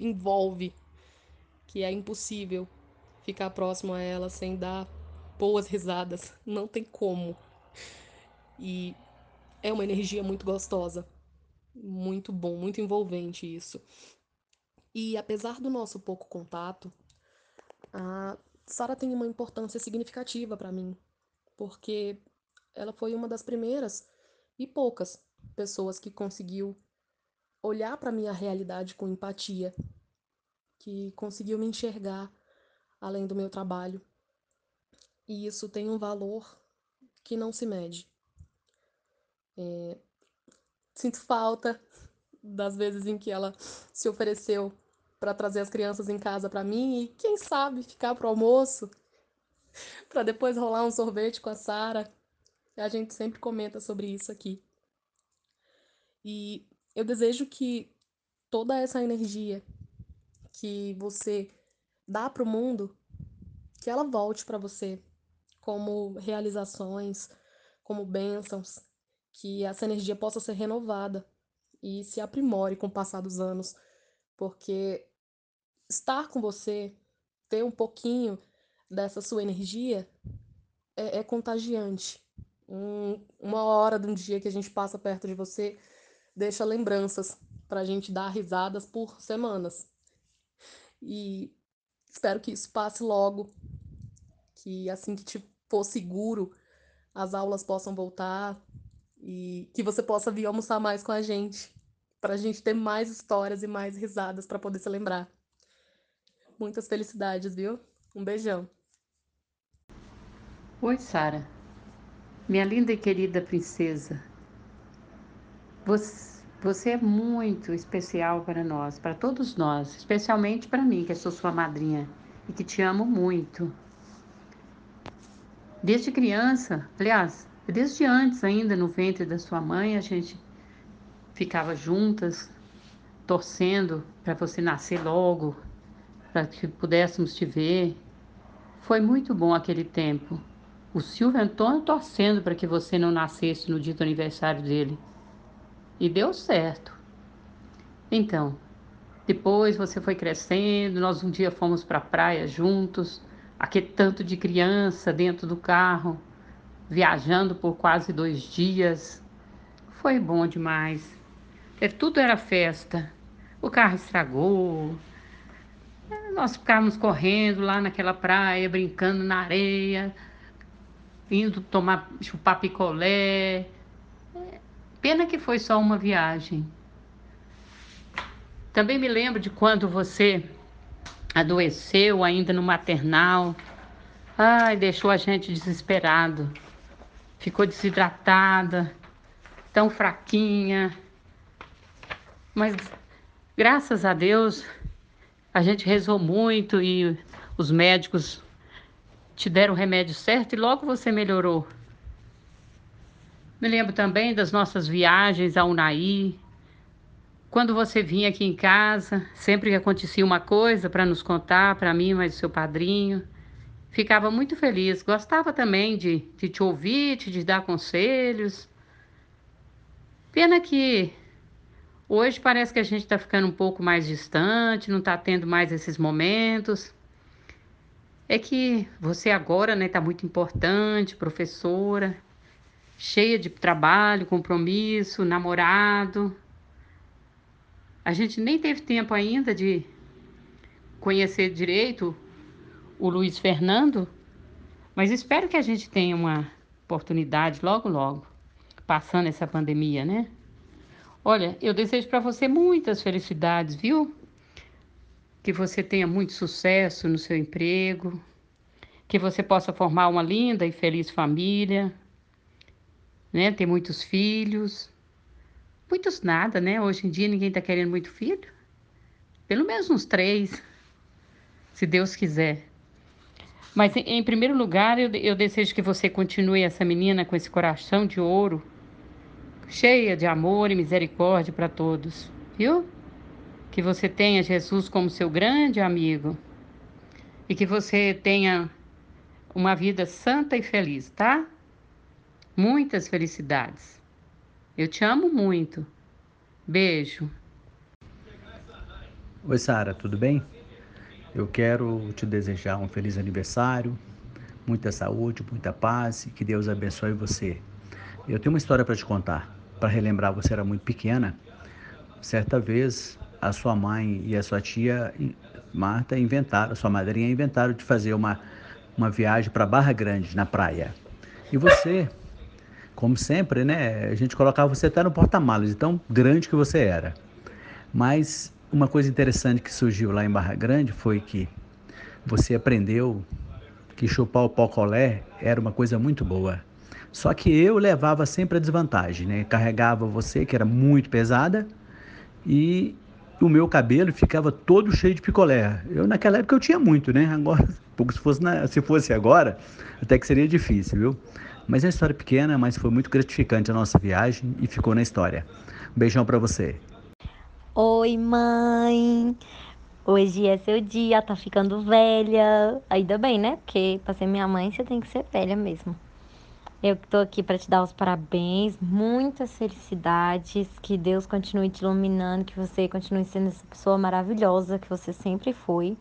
envolve, que é impossível ficar próximo a ela sem dar boas risadas. Não tem como. E é uma energia muito gostosa. Muito bom, muito envolvente isso. E apesar do nosso pouco contato, a Sara tem uma importância significativa para mim, porque ela foi uma das primeiras e poucas pessoas que conseguiu olhar para minha realidade com empatia, que conseguiu me enxergar além do meu trabalho. E isso tem um valor que não se mede. É... Sinto falta das vezes em que ela se ofereceu para trazer as crianças em casa para mim e quem sabe ficar pro almoço [laughs] para depois rolar um sorvete com a Sara. A gente sempre comenta sobre isso aqui. E eu desejo que toda essa energia que você dá para o mundo, que ela volte para você como realizações, como bênçãos, que essa energia possa ser renovada e se aprimore com o passar dos anos, porque estar com você, ter um pouquinho dessa sua energia é, é contagiante. Um, uma hora de um dia que a gente passa perto de você deixa lembranças para a gente dar risadas por semanas. E espero que isso passe logo, que assim que te for seguro, as aulas possam voltar e que você possa vir almoçar mais com a gente, para a gente ter mais histórias e mais risadas para poder se lembrar. Muitas felicidades, viu? Um beijão. Oi, Sara. Minha linda e querida princesa. Você, você é muito especial para nós, para todos nós, especialmente para mim, que sou sua madrinha e que te amo muito. Desde criança, aliás, desde antes ainda no ventre da sua mãe, a gente ficava juntas, torcendo para você nascer logo, para que pudéssemos te ver. Foi muito bom aquele tempo. O Silvio Antônio torcendo para que você não nascesse no dia do aniversário dele. E deu certo. Então, depois você foi crescendo, nós um dia fomos para a praia juntos, aquele tanto de criança dentro do carro, viajando por quase dois dias. Foi bom demais. Tudo era festa. O carro estragou, nós ficávamos correndo lá naquela praia, brincando na areia, indo tomar, chupar picolé. Pena que foi só uma viagem. Também me lembro de quando você adoeceu ainda no maternal. Ai, deixou a gente desesperado. Ficou desidratada, tão fraquinha. Mas graças a Deus, a gente rezou muito e os médicos te deram o remédio certo e logo você melhorou. Me lembro também das nossas viagens ao Unaí. Quando você vinha aqui em casa, sempre que acontecia uma coisa para nos contar, para mim, mas seu padrinho, ficava muito feliz. Gostava também de, de te ouvir, de te dar conselhos. Pena que Hoje parece que a gente está ficando um pouco mais distante, não está tendo mais esses momentos. É que você agora está né, tá muito importante, professora, cheia de trabalho, compromisso, namorado. A gente nem teve tempo ainda de conhecer direito o Luiz Fernando, mas espero que a gente tenha uma oportunidade logo, logo, passando essa pandemia, né? Olha, eu desejo para você muitas felicidades, viu? Que você tenha muito sucesso no seu emprego, que você possa formar uma linda e feliz família, né? Ter muitos filhos. Muitos nada, né? Hoje em dia ninguém está querendo muito filho. Pelo menos uns três, se Deus quiser. Mas, em primeiro lugar, eu, eu desejo que você continue essa menina com esse coração de ouro cheia de amor e misericórdia para todos, viu? que você tenha Jesus como seu grande amigo e que você tenha uma vida santa e feliz, tá? Muitas felicidades. Eu te amo muito. Beijo. Oi, Sara, tudo bem? Eu quero te desejar um feliz aniversário, muita saúde, muita paz e que Deus abençoe você. Eu tenho uma história para te contar. Para relembrar, você era muito pequena. Certa vez, a sua mãe e a sua tia Marta inventaram, sua madrinha inventaram de fazer uma, uma viagem para Barra Grande, na praia. E você, como sempre, né? A gente colocava você até no porta-malas, tão grande que você era. Mas uma coisa interessante que surgiu lá em Barra Grande foi que você aprendeu que chupar o pocolé era uma coisa muito boa. Só que eu levava sempre a desvantagem, né? Carregava você, que era muito pesada, e o meu cabelo ficava todo cheio de picolé. Eu naquela época eu tinha muito, né? Agora, [laughs] se fosse, na, se fosse agora, até que seria difícil, viu? Mas é uma história pequena, mas foi muito gratificante a nossa viagem e ficou na história. Um beijão para você. Oi, mãe. Hoje é seu dia, tá ficando velha. Ainda bem, né? Porque pra ser minha mãe você tem que ser velha mesmo. Eu tô aqui para te dar os parabéns, muitas felicidades, que Deus continue te iluminando, que você continue sendo essa pessoa maravilhosa que você sempre foi.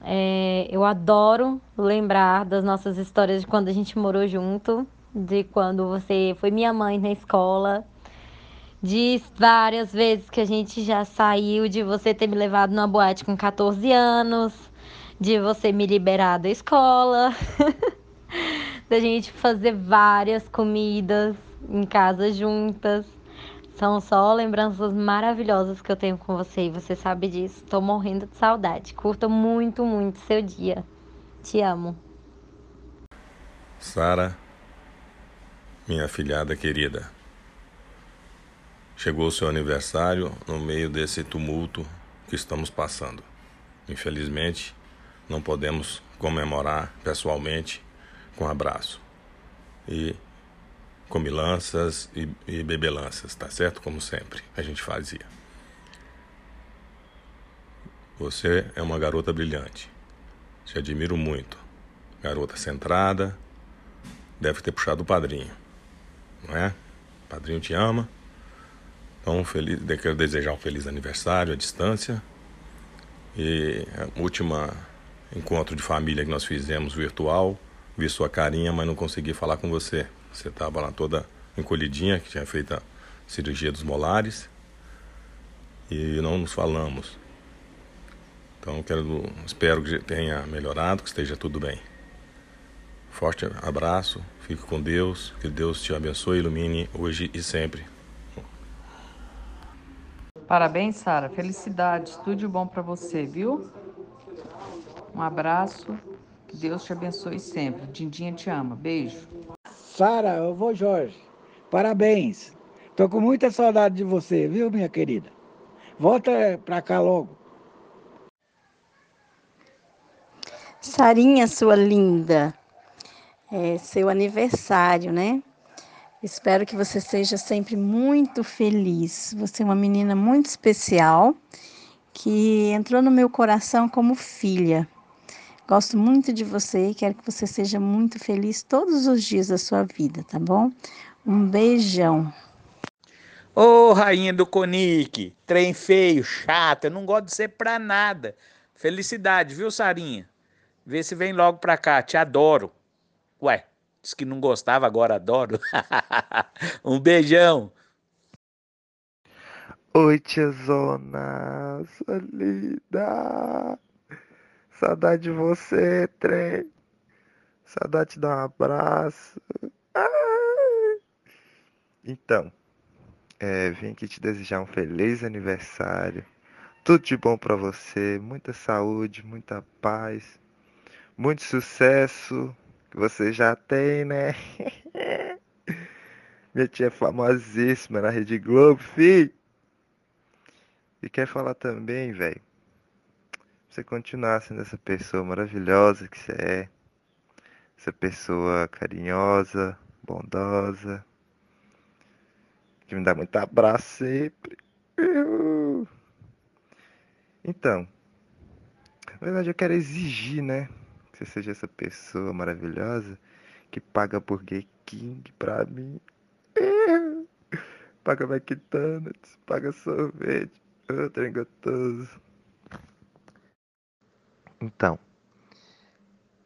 É, eu adoro lembrar das nossas histórias de quando a gente morou junto, de quando você foi minha mãe na escola, de várias vezes que a gente já saiu, de você ter me levado numa boate com 14 anos, de você me liberar da escola. [laughs] da gente fazer várias comidas em casa juntas. São só lembranças maravilhosas que eu tenho com você e você sabe disso. Tô morrendo de saudade. Curta muito, muito seu dia. Te amo. Sara, minha filhada querida. Chegou o seu aniversário no meio desse tumulto que estamos passando. Infelizmente, não podemos comemorar pessoalmente com abraço. E comilanças e, e bebelanças, tá certo? Como sempre a gente fazia. Você é uma garota brilhante. Te admiro muito. Garota centrada. Deve ter puxado o padrinho. Não é? O padrinho te ama. Então, feliz, quero desejar um feliz aniversário à distância. E a última encontro de família que nós fizemos virtual vi sua carinha, mas não consegui falar com você. Você estava lá toda encolhidinha, que tinha feito a cirurgia dos molares. E não nos falamos. Então quero, espero que tenha melhorado, que esteja tudo bem. Forte abraço, fique com Deus, que Deus te abençoe e ilumine hoje e sempre. Parabéns, Sara. Felicidades, tudo bom para você, viu? Um abraço que Deus te abençoe sempre. Dindinha te ama. Beijo. Sara, eu vou Jorge. Parabéns. Tô com muita saudade de você, viu, minha querida? Volta pra cá logo. Sarinha, sua linda. É seu aniversário, né? Espero que você seja sempre muito feliz. Você é uma menina muito especial que entrou no meu coração como filha. Gosto muito de você e quero que você seja muito feliz todos os dias da sua vida, tá bom? Um beijão. Ô, oh, rainha do Conic, trem feio, chato, eu não gosto de ser pra nada. Felicidade, viu, Sarinha? Vê se vem logo pra cá, te adoro. Ué, disse que não gostava, agora adoro. [laughs] um beijão. Oi, tiazona, sua linda. Saudade de você, trem. Saudade de dar um abraço. Ai. Então, é, vim aqui te desejar um feliz aniversário. Tudo de bom para você, muita saúde, muita paz, muito sucesso que você já tem, né? [laughs] Minha tia é famosíssima na Rede Globo, fi. E quer falar também, velho você continuar sendo essa pessoa maravilhosa que você é, essa pessoa carinhosa, bondosa, que me dá muito abraço sempre. Então, na verdade eu quero exigir, né? Que você seja essa pessoa maravilhosa que paga Burger King pra mim. [laughs] Paga McDonald's, paga sorvete, ô trem gostoso. Então,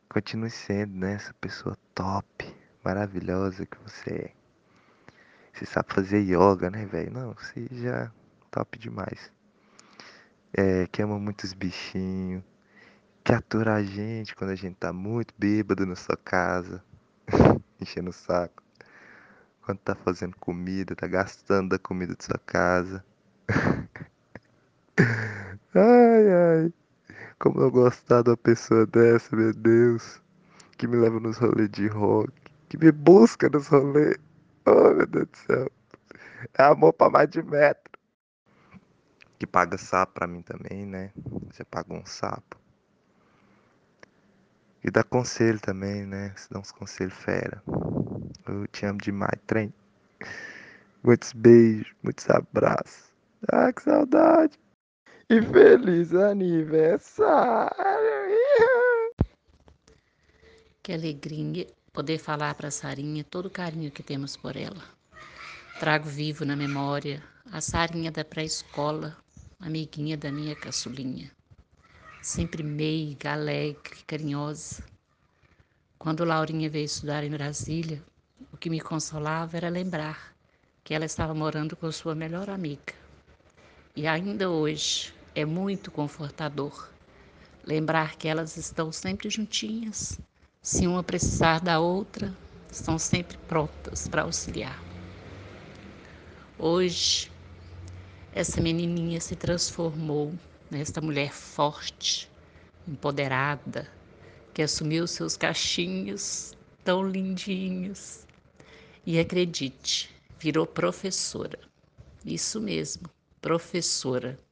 continue sendo, né, essa pessoa top, maravilhosa que você é. Você sabe fazer yoga, né, velho? Não, você já top demais. É, que ama muitos bichinhos, que atura a gente quando a gente tá muito bêbado na sua casa, [laughs] enchendo o saco. Quando tá fazendo comida, tá gastando da comida de sua casa. [laughs] Ai, ai. Como eu gostar de uma pessoa dessa, meu Deus. Que me leva nos rolês de rock. Que me busca nos rolês. Oh, meu Deus do céu. É amor pra mais de metro. Que paga sapo pra mim também, né? Você paga um sapo. E dá conselho também, né? Você dá uns conselhos fera. Eu te amo demais, trem. Muitos beijos, muitos abraços. Ah, que saudade. E feliz aniversário! Que alegria poder falar para a Sarinha todo o carinho que temos por ela. Trago vivo na memória a Sarinha da pré-escola, amiguinha da minha caçulinha. Sempre meiga, alegre, carinhosa. Quando Laurinha veio estudar em Brasília, o que me consolava era lembrar que ela estava morando com sua melhor amiga. E ainda hoje é muito confortador lembrar que elas estão sempre juntinhas. Se uma precisar da outra, estão sempre prontas para auxiliar. Hoje, essa menininha se transformou nesta mulher forte, empoderada, que assumiu seus cachinhos tão lindinhos. E acredite, virou professora. Isso mesmo, professora.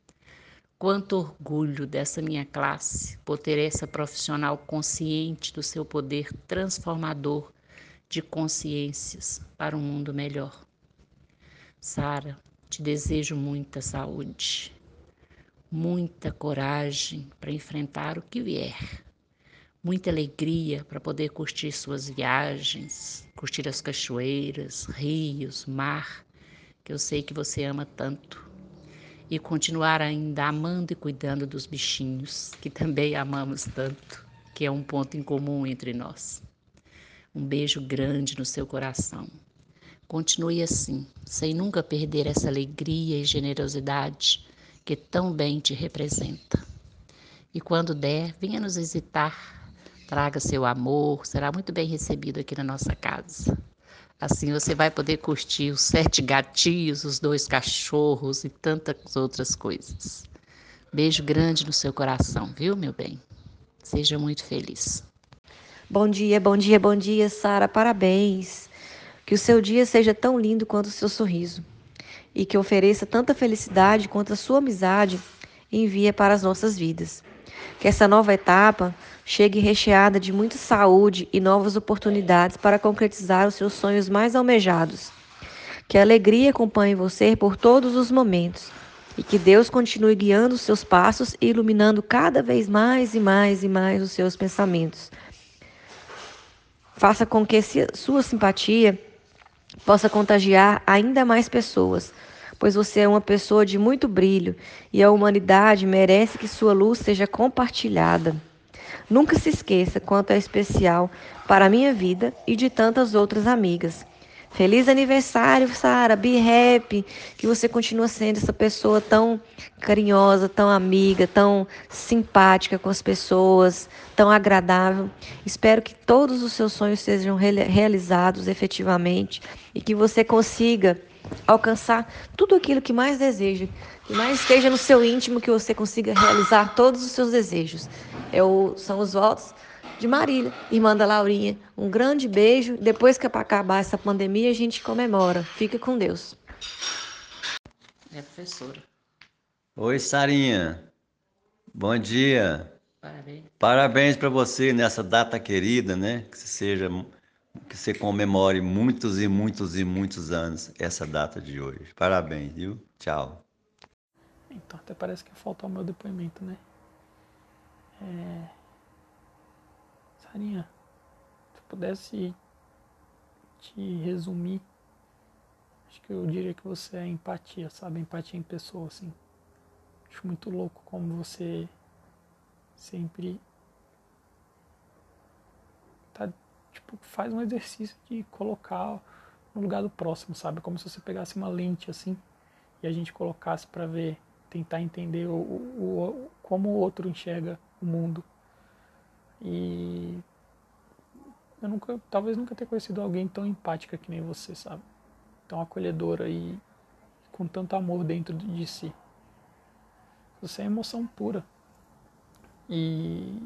Quanto orgulho dessa minha classe por ter essa profissional consciente do seu poder transformador de consciências para um mundo melhor. Sara, te desejo muita saúde, muita coragem para enfrentar o que vier, muita alegria para poder curtir suas viagens, curtir as cachoeiras, rios, mar, que eu sei que você ama tanto e continuar ainda amando e cuidando dos bichinhos, que também amamos tanto, que é um ponto em comum entre nós. Um beijo grande no seu coração. Continue assim, sem nunca perder essa alegria e generosidade que tão bem te representa. E quando der, venha nos visitar, traga seu amor, será muito bem recebido aqui na nossa casa. Assim você vai poder curtir os sete gatinhos, os dois cachorros e tantas outras coisas. Beijo grande no seu coração, viu, meu bem? Seja muito feliz. Bom dia, bom dia, bom dia, Sara. Parabéns. Que o seu dia seja tão lindo quanto o seu sorriso e que ofereça tanta felicidade quanto a sua amizade envia para as nossas vidas. Que essa nova etapa chegue recheada de muita saúde e novas oportunidades para concretizar os seus sonhos mais almejados. Que a alegria acompanhe você por todos os momentos e que Deus continue guiando os seus passos e iluminando cada vez mais e mais e mais os seus pensamentos. Faça com que sua simpatia possa contagiar ainda mais pessoas, pois você é uma pessoa de muito brilho e a humanidade merece que sua luz seja compartilhada. Nunca se esqueça quanto é especial para a minha vida e de tantas outras amigas. Feliz aniversário, Sara. Be happy. Que você continue sendo essa pessoa tão carinhosa, tão amiga, tão simpática com as pessoas, tão agradável. Espero que todos os seus sonhos sejam realizados efetivamente e que você consiga alcançar tudo aquilo que mais deseja, que mais esteja no seu íntimo, que você consiga realizar todos os seus desejos. É o, são os votos de Marília, irmã da Laurinha. Um grande beijo. Depois que acabar essa pandemia, a gente comemora. Fica com Deus. É professora. Oi, Sarinha. Bom dia. Parabéns. Parabéns para você nessa data querida, né? Que seja que você comemore muitos e muitos e muitos anos essa data de hoje. Parabéns, viu? Tchau. Então até parece que falta o meu depoimento, né? É... Sarinha, se eu pudesse te resumir, acho que eu diria que você é empatia, sabe? Empatia em pessoa, assim. Acho muito louco como você sempre tá, tipo, faz um exercício de colocar no lugar do próximo, sabe? Como se você pegasse uma lente assim e a gente colocasse para ver, tentar entender o, o, o, como o outro enxerga o mundo. E eu nunca, talvez nunca ter conhecido alguém tão empática que nem você, sabe? Tão acolhedora e com tanto amor dentro de si. Você é emoção pura. E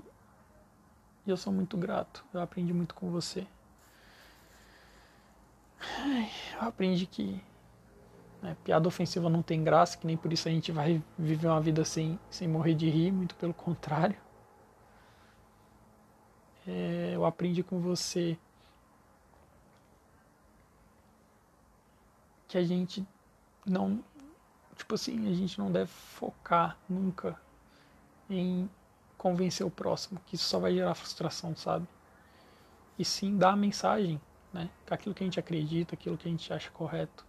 eu sou muito grato. Eu aprendi muito com você. Eu aprendi que né, piada ofensiva não tem graça, que nem por isso a gente vai viver uma vida sem, sem morrer de rir, muito pelo contrário. É, eu aprendi com você que a gente não, tipo assim, a gente não deve focar nunca em convencer o próximo, que isso só vai gerar frustração, sabe? E sim dar a mensagem, né? Aquilo que a gente acredita, aquilo que a gente acha correto.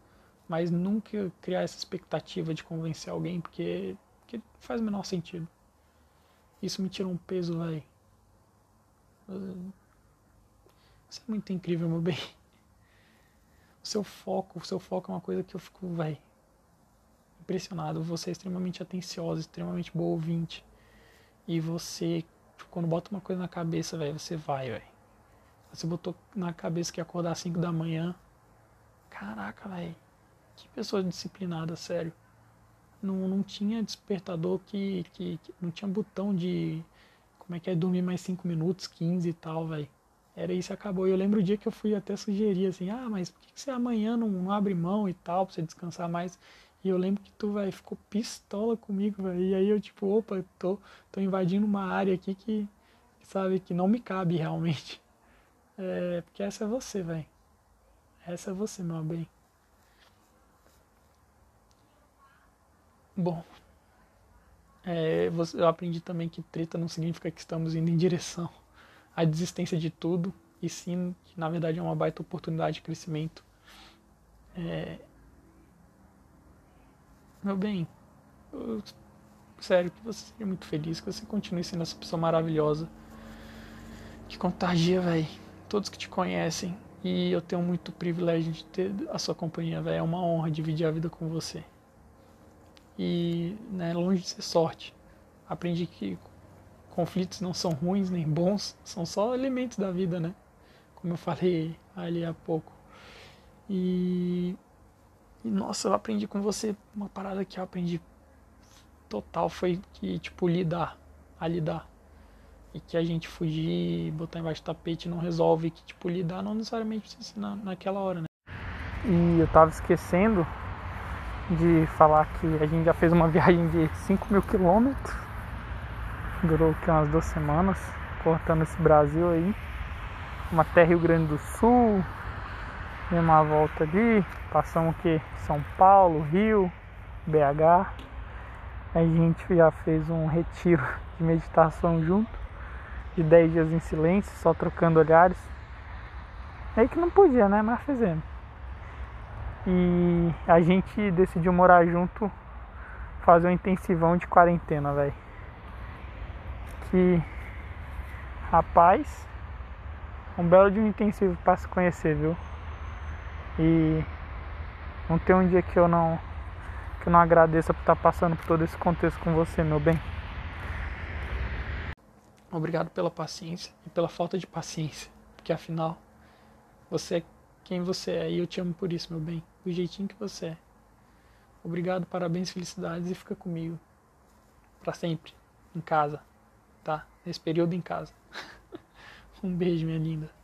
Mas nunca criar essa expectativa de convencer alguém, porque, porque faz o menor sentido. Isso me tira um peso, velho. Você é muito incrível, meu bem. O seu foco, o seu foco é uma coisa que eu fico, velho, impressionado. Você é extremamente atenciosa, extremamente boa ouvinte. E você, tipo, quando bota uma coisa na cabeça, velho, você vai, velho. Você botou na cabeça que ia acordar às 5 da manhã. Caraca, velho. Que pessoa disciplinada, sério. Não, não tinha despertador que, que, que, Não tinha botão de. Como é que é dormir mais 5 minutos, 15 e tal, velho. Era isso acabou. E eu lembro o dia que eu fui até sugerir assim: ah, mas por que, que você amanhã não, não abre mão e tal, pra você descansar mais? E eu lembro que tu, velho, ficou pistola comigo, velho. E aí eu, tipo, opa, tô, tô invadindo uma área aqui que, sabe, que não me cabe realmente. [laughs] É, porque essa é você, velho. Essa é você, meu bem. Bom, é, eu aprendi também que treta não significa que estamos indo em direção à desistência de tudo, e sim que na verdade é uma baita oportunidade de crescimento. É, meu bem, eu, sério, que você seja muito feliz, que você continue sendo essa pessoa maravilhosa que contagia, velho, todos que te conhecem. E eu tenho muito privilégio de ter a sua companhia, velho. É uma honra dividir a vida com você. E, né, longe de ser sorte, aprendi que conflitos não são ruins nem bons, são só elementos da vida, né? Como eu falei ali há pouco. E e nossa, eu aprendi com você uma parada que eu aprendi total foi que, tipo, lidar, a lidar. E que a gente fugir, botar embaixo do tapete não resolve. Que, tipo, lidar não necessariamente precisa na, naquela hora, né? E eu tava esquecendo de falar que a gente já fez uma [laughs] viagem de 5 mil quilômetros. Durou que, umas duas semanas, cortando esse Brasil aí. Uma terra Rio Grande do Sul, Demos uma volta ali, passamos o que? São Paulo, Rio, BH. A gente já fez um retiro de meditação junto, de 10 dias em silêncio, só trocando olhares. É que não podia, né? Mas fizemos. E a gente decidiu morar junto, fazer um intensivão de quarentena, velho. Que rapaz, um belo de um intensivo para se conhecer, viu? E não tem um dia que eu não que eu não agradeça por estar passando por todo esse contexto com você, meu bem. Obrigado pela paciência e pela falta de paciência, porque afinal você é quem você é e eu te amo por isso, meu bem, do jeitinho que você é. Obrigado, parabéns, felicidades e fica comigo para sempre em casa, tá? Nesse período em casa. [laughs] um beijo, minha linda.